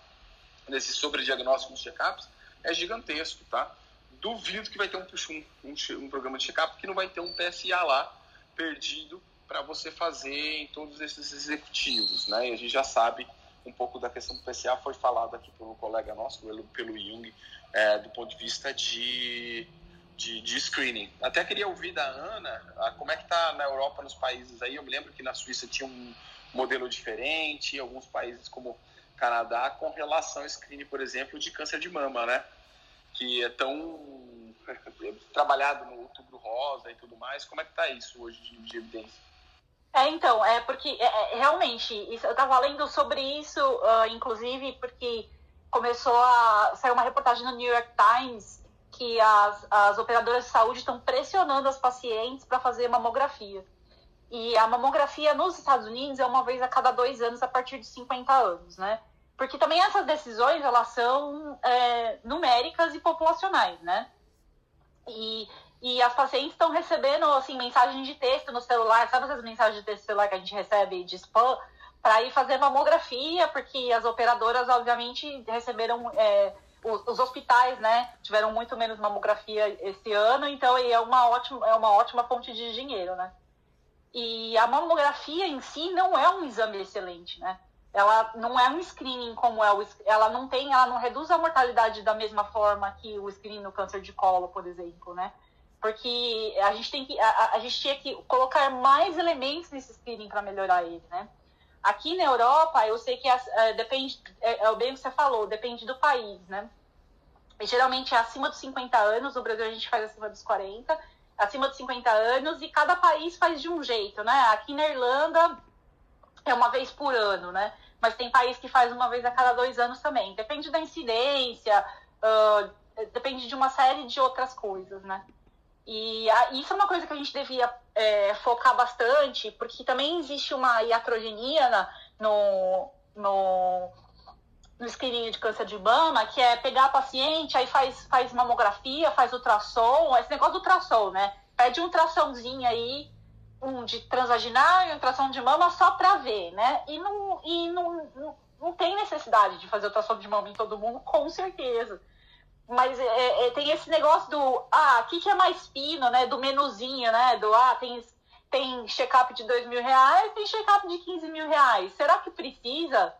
desse sobrediagnóstico dos check-ups, é gigantesco, tá? Duvido que vai ter um, um, um, um programa de check-up que não vai ter um PSA lá perdido para você fazer em todos esses executivos, né? E a gente já sabe um pouco da questão do PSA, foi falado aqui pelo colega nosso, pelo, pelo Jung, é, do ponto de vista de, de, de screening. Até queria ouvir da Ana ah, como é que tá na Europa, nos países aí. Eu me lembro que na Suíça tinha um modelo diferente, alguns países como Canadá, com relação ao screening, por exemplo, de câncer de mama, né? Que é tão trabalhado no outubro rosa e tudo mais. Como é que tá isso hoje de, de evidência? É, então, é porque é, é, realmente, isso, eu estava lendo sobre isso, ah, inclusive, porque começou a sair uma reportagem no New York Times que as, as operadoras de saúde estão pressionando as pacientes para fazer mamografia. E a mamografia nos Estados Unidos é uma vez a cada dois anos a partir de 50 anos, né? Porque também essas decisões, elas são é, numéricas e populacionais, né? E, e as pacientes estão recebendo, assim, mensagem de texto no celular, sabe essas mensagens de texto celular que a gente recebe de spam? Para ir fazer mamografia, porque as operadoras, obviamente, receberam... É, os, os hospitais, né, tiveram muito menos mamografia esse ano, então é uma ótima, é uma ótima fonte de dinheiro, né? E a mamografia em si não é um exame excelente, né? Ela não é um screening como é o ela não tem, ela não reduz a mortalidade da mesma forma que o screening no câncer de colo, por exemplo, né? Porque a gente tem que a, a gente tinha que colocar mais elementos nesse screening para melhorar ele, né? Aqui na Europa, eu sei que é, depende, é, é bem o que você falou, depende do país, né? E, geralmente é acima dos 50 anos, no Brasil a gente faz acima dos 40, acima dos 50 anos, e cada país faz de um jeito, né? Aqui na Irlanda é uma vez por ano, né? Mas tem país que faz uma vez a cada dois anos também. Depende da incidência, uh, depende de uma série de outras coisas, né? E a, isso é uma coisa que a gente devia é, focar bastante, porque também existe uma iatrogenia no, no, no screening de câncer de mama, que é pegar a paciente, aí faz, faz mamografia, faz ultrassom, esse negócio do ultrassom, né? Pede um ultrassomzinho aí, um de transvaginal e um ultrassom de mama só pra ver, né? E não, e não, não, não tem necessidade de fazer ultrassom de mama em todo mundo, com certeza. Mas é, é, tem esse negócio do, ah, o que, que é mais fino, né? Do menuzinho, né? Do, ah, tem, tem check-up de dois mil reais, tem check-up de 15 mil reais. Será que precisa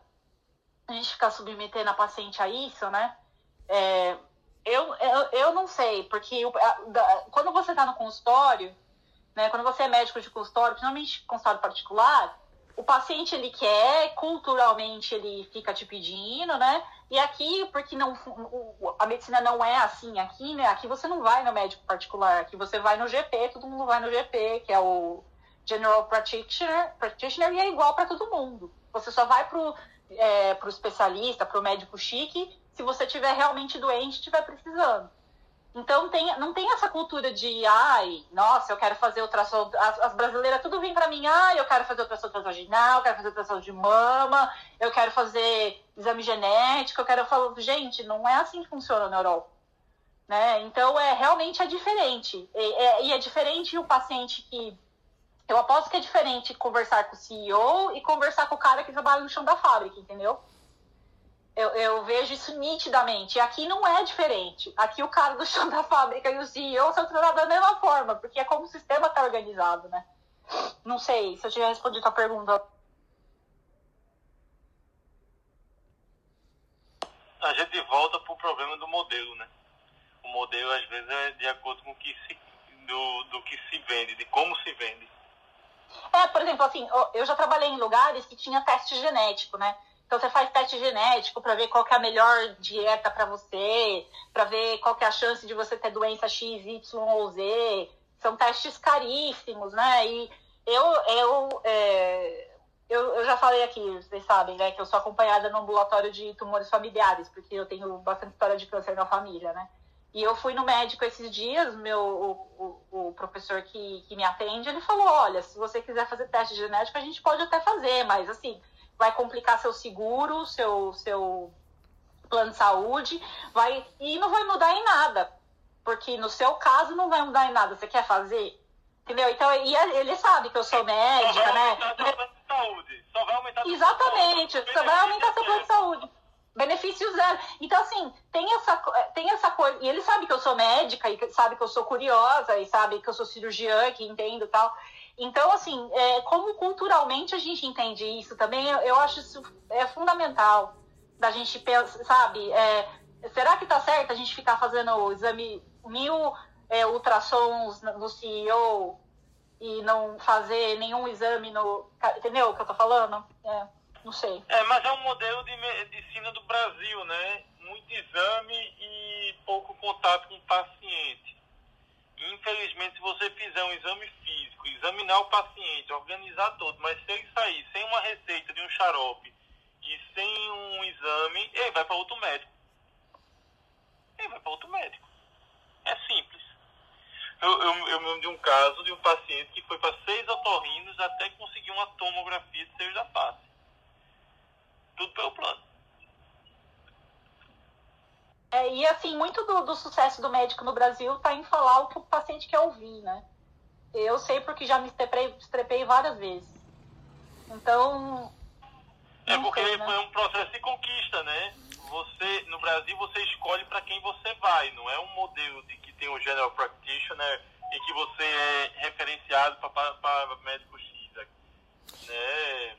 a gente ficar submetendo a paciente a isso, né? É, eu, eu, eu não sei, porque quando você está no consultório, né? Quando você é médico de consultório, principalmente consultório particular, o paciente ele quer, culturalmente ele fica te pedindo, né? E aqui, porque não, a medicina não é assim aqui, né? Aqui você não vai no médico particular, aqui você vai no GP, todo mundo vai no GP, que é o General Practitioner, practitioner e é igual para todo mundo. Você só vai pro, é, pro especialista, pro médico chique, se você tiver realmente doente estiver precisando. Então tem, não tem essa cultura de, ai, nossa, eu quero fazer ultrassom. As, as brasileiras tudo vem pra mim, ai, eu quero fazer ultrassom transvaginal, eu quero fazer ultrassom de mama, eu quero fazer exame genético, eu quero. Falo, gente, não é assim que funciona na Europa. Né? Então é realmente é diferente. E é, e é diferente o paciente que. Eu aposto que é diferente conversar com o CEO e conversar com o cara que trabalha no chão da fábrica, entendeu? Eu, eu, vejo isso nitidamente. Aqui não é diferente. Aqui o cara do chão da fábrica e o CEO são tratados da mesma forma, porque é como o sistema está organizado, né? Não sei se eu tiver respondido a pergunta. A gente volta para o problema do modelo, né? O modelo, às vezes, é de acordo com o que se, do, do que se vende, de como se vende. É, por exemplo, assim, eu já trabalhei em lugares que tinha teste genético, né? Então você faz teste genético para ver qual é a melhor dieta para você, para ver qual é a chance de você ter doença X, Y ou Z. São testes caríssimos, né? E eu, eu, é, eu, eu já falei aqui, vocês sabem, né, que eu sou acompanhada no ambulatório de tumores familiares, porque eu tenho bastante história de câncer na família, né? E eu fui no médico esses dias, meu, o, o, o, professor que, que me atende, ele falou, olha, se você quiser fazer teste genético, a gente pode até fazer, mas assim, vai complicar seu seguro, seu, seu plano de saúde, vai e não vai mudar em nada. Porque no seu caso não vai mudar em nada. Você quer fazer? Entendeu? Então, e ele sabe que eu sou médica, né? Saúde. Só vai aumentar Exatamente, só vai aumentar seu plano de saúde. Benefício zero. Então, assim, tem essa, tem essa coisa. E ele sabe que eu sou médica, e sabe que eu sou curiosa, e sabe que eu sou cirurgiã, que entendo tal. Então, assim, é, como culturalmente a gente entende isso também, eu, eu acho isso é fundamental da gente pensar, sabe? É, será que tá certo a gente ficar fazendo o exame mil é, ultrassons no CEO e não fazer nenhum exame no. Entendeu o que eu tô falando? É, não sei. É, mas é um modelo de medicina do Brasil, né? Muito exame e pouco contato com o paciente. Infelizmente, se você fizer um exame físico, examinar o paciente, organizar todo, mas se ele sair sem uma receita de um xarope e sem um exame, ele vai para outro médico. Ele vai para outro médico. É simples. Eu, eu, eu me lembro de um caso de um paciente que foi para seis otorrinos até conseguir uma tomografia de seios da face. Tudo pelo plano. É, e assim, muito do, do, sucesso do médico no Brasil está em falar o que o paciente quer ouvir, né? Eu sei porque já me estrepei, estrepei várias vezes. Então. É porque sei, né? é um processo de conquista, né? Você, no Brasil, você escolhe para quem você vai, não é um modelo de que tem um general practitioner e que você é referenciado para médico X. Né?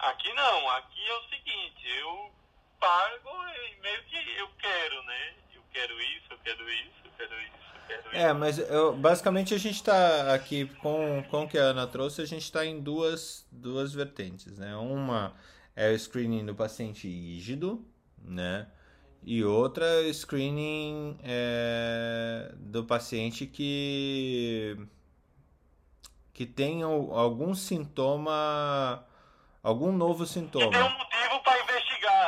Aqui não, aqui é o seguinte, eu pago e meio que eu quero, né? Eu quero isso, eu quero isso, eu quero isso. Eu quero é, mas eu, basicamente a gente está aqui com, com o que a Ana trouxe, a gente está em duas, duas vertentes, né? Uma é o screening do paciente rígido, né? E outra é o screening é, do paciente que que tem algum sintoma, algum novo sintoma. tem um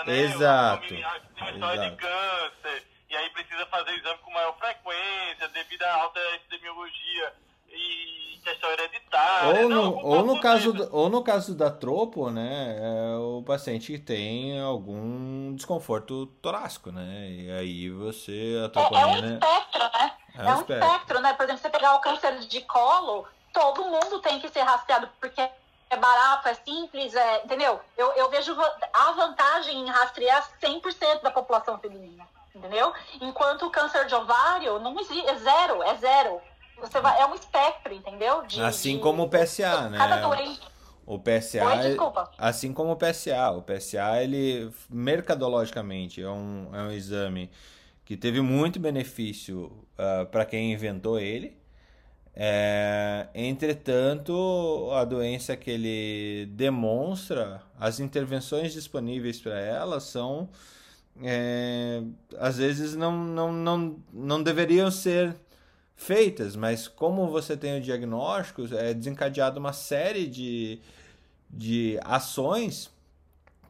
né? Exato. Tem uma história de câncer, e aí precisa fazer exame com maior frequência, devido à alta epidemiologia e questão hereditária. Ou no, Não, ou no, caso, do, ou no caso da tropo, né, é o paciente tem algum desconforto torácico, né? E aí você, a troponina... É, é um espectro, né? É, é um espectro. espectro, né? Por exemplo, você pegar o câncer de colo, todo mundo tem que ser rastreado, porque é barato, é simples, é, entendeu? Eu, eu vejo a vantagem em rastrear 100% da população feminina, entendeu? Enquanto o câncer de ovário não existe, é zero, é zero. Você vai, é um espectro, entendeu? De, assim de, como o PSA, né? Cada doente. O PSA, Oi, desculpa. assim como o PSA, o PSA ele mercadologicamente é um, é um exame que teve muito benefício uh, ah, para quem inventou ele, é, entretanto, a doença que ele demonstra, as intervenções disponíveis para ela são, é, às vezes, não, não, não, não deveriam ser feitas, mas como você tem o diagnóstico, é desencadeado uma série de, de ações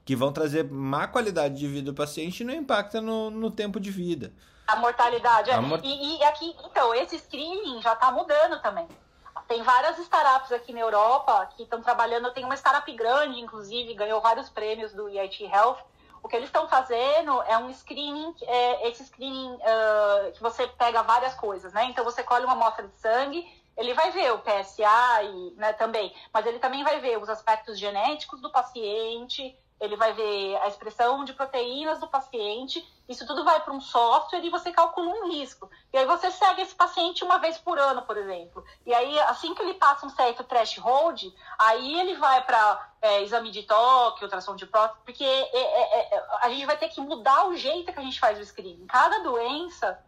que vão trazer má qualidade de vida do paciente e não impacta no, no tempo de vida. A mortalidade. É. A mor... e, e, aqui, então, esse screening já está mudando também. Tem várias startups aqui na Europa que estão trabalhando. Tem uma startup grande, inclusive, ganhou vários prêmios do EIT Health. O que eles estão fazendo é um screening, é, esse screening uh, que você pega várias coisas, né? Então você colhe uma amostra de sangue, ele vai ver o PSA e, né, também, mas ele também vai ver os aspectos genéticos do paciente, ele vai ver a expressão de proteínas do paciente, isso tudo vai para um software e você calcula um risco. E aí você segue esse paciente uma vez por ano, por exemplo. E aí, assim que ele passa um certo threshold, aí ele vai para é, exame de toque, ultrassom de próstata, porque é, é, é, a gente vai ter que mudar o jeito que a gente faz o screening. Cada doença,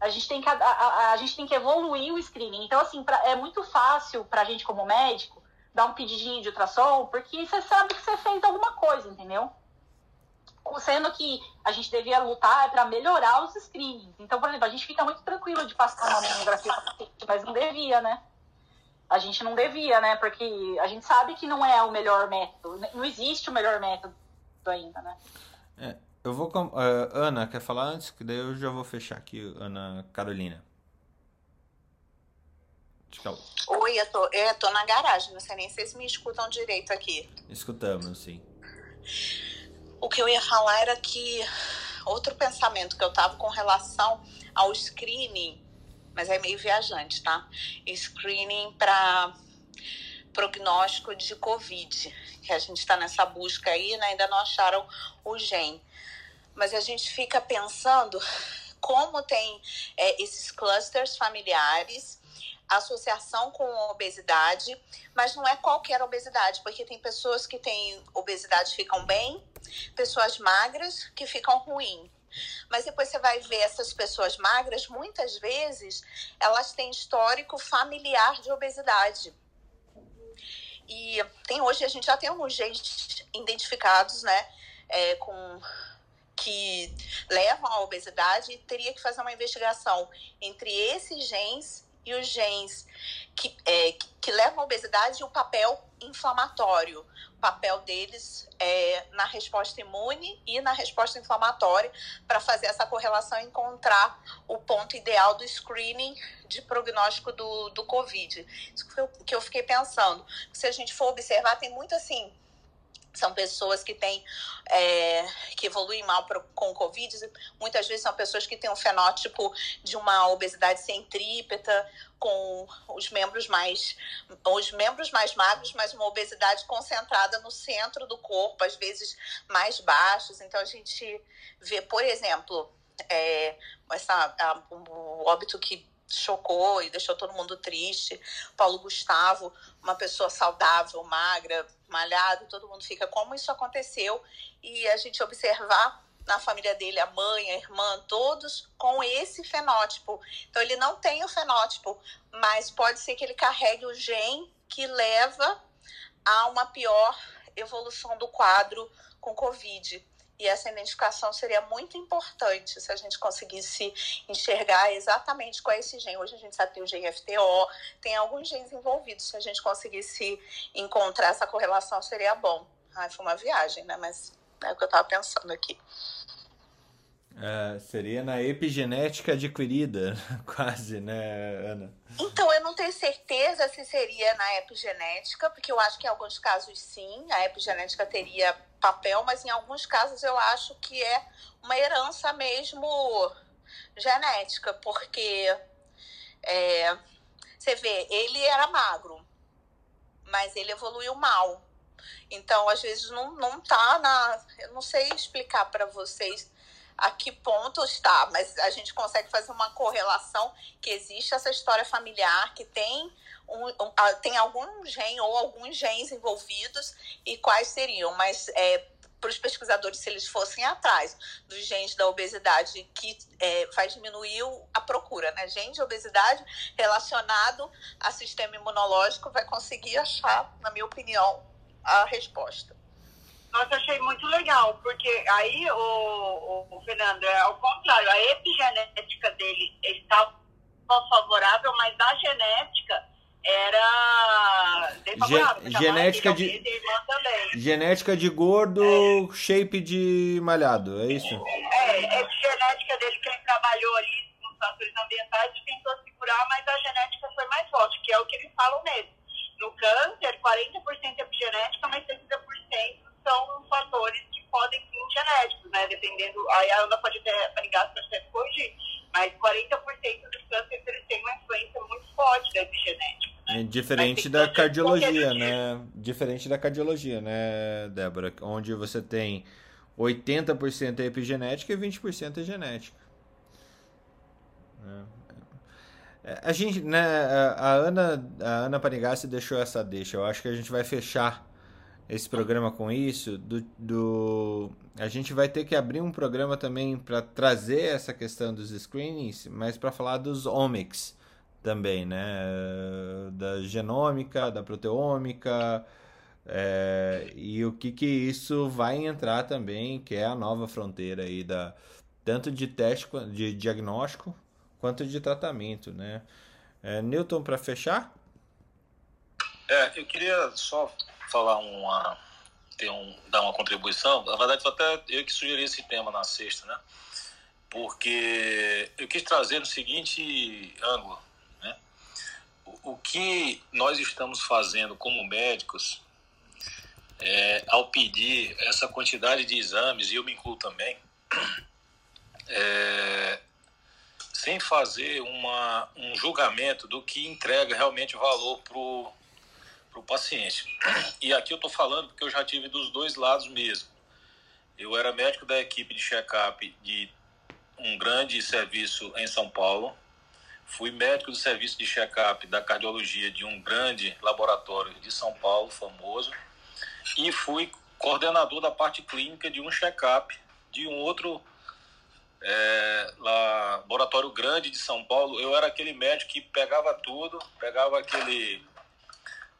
a gente tem que, a, a, a gente tem que evoluir o screening. Então, assim, pra, é muito fácil para a gente como médico dar um pedidinho de ultrassom, porque você sabe que você fez alguma coisa, entendeu? Sendo que a gente devia lutar para melhorar os screenings. Então, por exemplo, a gente fica muito tranquilo de passar uma mamografia mas não devia, né? A gente não devia, né? Porque a gente sabe que não é o melhor método. Não existe o melhor método ainda, né? É, eu vou. Uh, Ana, quer falar antes? Que daí eu já vou fechar aqui, Ana Carolina. Oi, eu tô, eu tô na garagem, não sei nem se vocês me escutam direito aqui. Escutamos, sim. O que eu ia falar era que outro pensamento que eu tava com relação ao screening, mas é meio viajante, tá? Screening para prognóstico de Covid, que a gente está nessa busca aí, né? ainda não acharam o gene. Mas a gente fica pensando como tem é, esses clusters familiares associação com obesidade, mas não é qualquer obesidade, porque tem pessoas que têm obesidade ficam bem, pessoas magras que ficam ruim. Mas depois você vai ver essas pessoas magras, muitas vezes elas têm histórico familiar de obesidade. E tem hoje a gente já tem alguns genes identificados, né, é, com que levam à obesidade e teria que fazer uma investigação entre esses genes e os genes que, é, que levam à obesidade e o papel inflamatório. O papel deles é na resposta imune e na resposta inflamatória para fazer essa correlação e encontrar o ponto ideal do screening de prognóstico do, do Covid. Isso que eu fiquei pensando. Se a gente for observar, tem muito assim são pessoas que têm é, que evoluem mal pro, com o Covid. Muitas vezes são pessoas que têm um fenótipo de uma obesidade centrípeta, com os membros mais os membros mais magros, mas uma obesidade concentrada no centro do corpo, às vezes mais baixos. Então a gente vê, por exemplo, é, essa, a, o óbito que chocou e deixou todo mundo triste. Paulo Gustavo, uma pessoa saudável, magra, malhado, todo mundo fica como isso aconteceu e a gente observar na família dele a mãe, a irmã, todos com esse fenótipo. Então ele não tem o fenótipo, mas pode ser que ele carregue o gene que leva a uma pior evolução do quadro com COVID. E essa identificação seria muito importante se a gente conseguisse enxergar exatamente qual é esse gene. Hoje a gente sabe que tem o gene FTO, tem alguns genes envolvidos. Se a gente conseguisse encontrar essa correlação, seria bom. Ai, foi uma viagem, né? Mas é o que eu estava pensando aqui. É, seria na epigenética adquirida, quase, né, Ana? Então, eu não tenho certeza se seria na epigenética, porque eu acho que em alguns casos sim, a epigenética teria papel, mas em alguns casos eu acho que é uma herança mesmo genética, porque é, você vê, ele era magro, mas ele evoluiu mal. Então, às vezes, não, não tá na. Eu não sei explicar para vocês a que ponto está, mas a gente consegue fazer uma correlação que existe essa história familiar, que tem, um, um, tem algum gene ou alguns genes envolvidos e quais seriam, mas é, para os pesquisadores, se eles fossem atrás dos genes da obesidade, que é, vai diminuir a procura, né? Gene de obesidade relacionado a sistema imunológico vai conseguir achar, na minha opinião, a resposta. Nossa, achei muito legal, porque aí, o, o, o Fernando, é ao contrário, a epigenética dele estava favorável, mas a genética era desfavorável. Ge genética de genética de gordo, é. shape de malhado, é isso? É, é genética dele que ele trabalhou ali nos fatores ambientais e tentou segurar, mas a genética foi mais forte, que é o que eles falam nele. No câncer, 40% é epigenética, mas 60% são fatores que podem ser genéticos, né? Dependendo, aí a Ana pode ter ligar para você corrigir, mas 40% dos cânceres eles têm uma influência muito forte da epigenética. Né? É diferente da cardiologia, né? Diferente da cardiologia, né, Débora? Onde você tem 80% é epigenética e 20% é genética. É. A gente, né, a Ana, a Ana Panigassi deixou essa deixa. Eu acho que a gente vai fechar esse programa com isso. Do, do, a gente vai ter que abrir um programa também para trazer essa questão dos screenings, mas para falar dos omics também, né? Da genômica, da proteômica, é, e o que que isso vai entrar também, que é a nova fronteira aí da tanto de teste de diagnóstico quanto de tratamento, né? É, Newton para fechar? É, eu queria só falar uma ter um, dar uma contribuição. Na verdade, foi até eu que sugeri esse tema na sexta, né? Porque eu quis trazer no seguinte ângulo o que nós estamos fazendo como médicos é, ao pedir essa quantidade de exames, e eu me incluo também, é, sem fazer uma, um julgamento do que entrega realmente valor para o paciente. E aqui eu estou falando porque eu já tive dos dois lados mesmo. Eu era médico da equipe de check-up de um grande serviço em São Paulo, Fui médico do serviço de check-up da cardiologia de um grande laboratório de São Paulo, famoso, e fui coordenador da parte clínica de um check-up de um outro é, laboratório grande de São Paulo. Eu era aquele médico que pegava tudo, pegava aquele,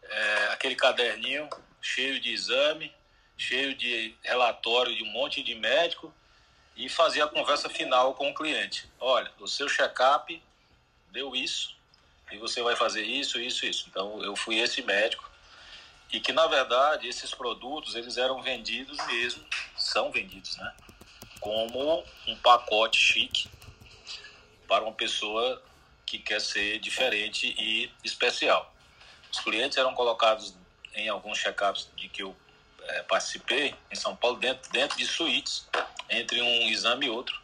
é, aquele caderninho cheio de exame, cheio de relatório de um monte de médico e fazia a conversa final com o cliente. Olha, o seu check-up deu isso, e você vai fazer isso, isso, isso. Então eu fui esse médico e que na verdade esses produtos eles eram vendidos mesmo, são vendidos, né? Como um pacote chique para uma pessoa que quer ser diferente e especial. Os clientes eram colocados em alguns check-ups de que eu é, participei em São Paulo dentro, dentro de suítes entre um exame e outro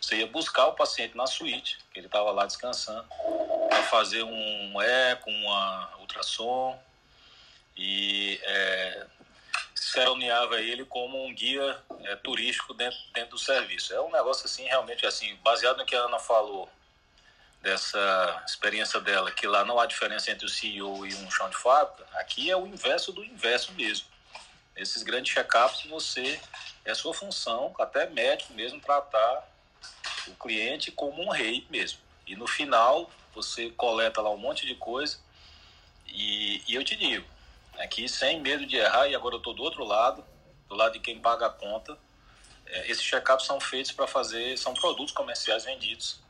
você ia buscar o paciente na suíte, que ele estava lá descansando, para fazer um eco, uma ultrassom e é, ceroneava ele como um guia é, turístico dentro, dentro do serviço. É um negócio assim, realmente assim, baseado no que a Ana falou dessa experiência dela, que lá não há diferença entre o CEO e um chão de fábrica, aqui é o inverso do inverso mesmo. Esses grandes check-ups, você, é sua função, até médico mesmo, tratar o cliente como um rei mesmo. E no final, você coleta lá um monte de coisa. E, e eu te digo, aqui sem medo de errar, e agora eu estou do outro lado, do lado de quem paga a conta. É, esses check-ups são feitos para fazer, são produtos comerciais vendidos,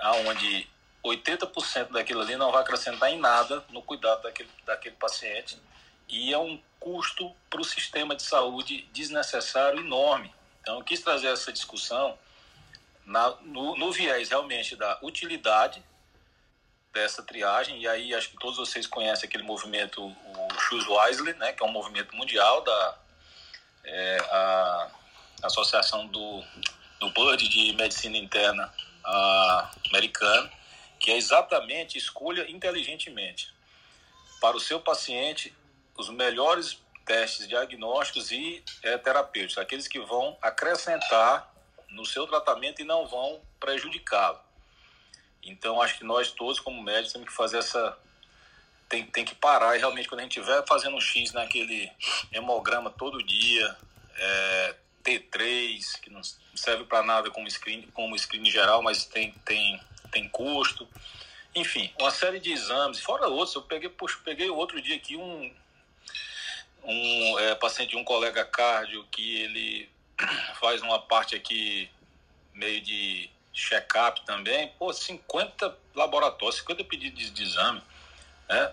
aonde 80% daquilo ali não vai acrescentar em nada no cuidado daquele, daquele paciente e é um custo para o sistema de saúde desnecessário enorme. Então, eu quis trazer essa discussão na, no, no viés realmente da utilidade dessa triagem, e aí acho que todos vocês conhecem aquele movimento, o Choose Wisely, né, que é um movimento mundial da é, a Associação do, do Board de Medicina Interna a, americana, que é exatamente escolha inteligentemente para o seu paciente os melhores testes diagnósticos e é, terapêuticos, aqueles que vão acrescentar no seu tratamento e não vão prejudicá-lo. Então, acho que nós todos, como médicos, temos que fazer essa. Tem, tem que parar e realmente, quando a gente estiver fazendo um X naquele hemograma todo dia, é, T3, que não serve para nada como screen, como screen geral, mas tem, tem, tem custo. Enfim, uma série de exames, fora outros. Eu peguei, puxa, peguei outro dia aqui um, um é, paciente de um colega cardio que ele faz uma parte aqui meio de check-up também, pô, 50 laboratórios, 50 pedidos de exame, né?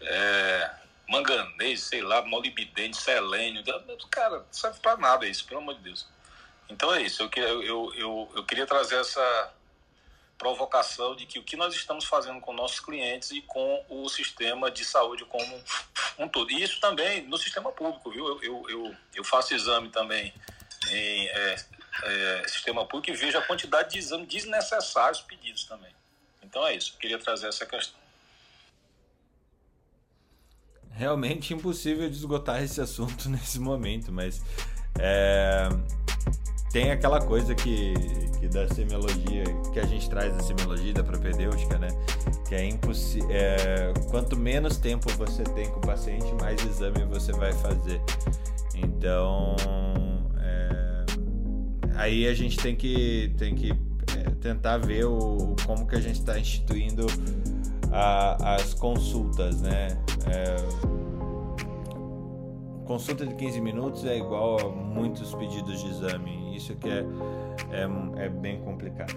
É, manganês, sei lá, molibdênio, selênio, cara, não serve para nada isso, pelo amor de Deus. Então é isso, eu, eu, eu, eu queria trazer essa provocação de que o que nós estamos fazendo com nossos clientes e com o sistema de saúde como um todo. E isso também no sistema público, viu? Eu, eu, eu, eu faço exame também em é, é, sistema público e vejo a quantidade de exames desnecessários pedidos também. Então é isso, eu queria trazer essa questão. Realmente impossível de esgotar esse assunto nesse momento, mas é, tem aquela coisa que, que da semiologia, que a gente traz da semiologia, da propedêutica, né? Que é impossível. É, quanto menos tempo você tem com o paciente, mais exame você vai fazer. Então, é, aí a gente tem que, tem que é, tentar ver o, como que a gente está instituindo a, as consultas, né? É, consulta de 15 minutos é igual a muitos pedidos de exame. Isso que é, é, é, bem complicado.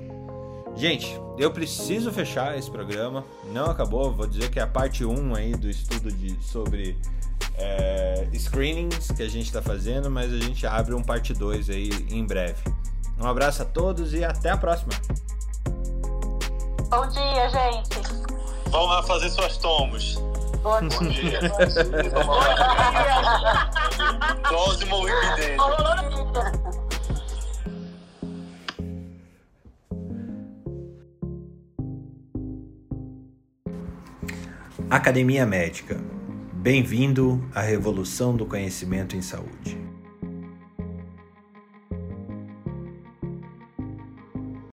Gente, eu preciso fechar esse programa. Não acabou, vou dizer que é a parte 1 aí do estudo de, sobre é, screenings que a gente está fazendo, mas a gente abre um parte 2 aí em breve. Um abraço a todos e até a próxima. Bom dia, gente. Vão lá fazer suas tomos. Bom dia. Dose molibdênio. Academia Médica. Bem-vindo à revolução do conhecimento em saúde.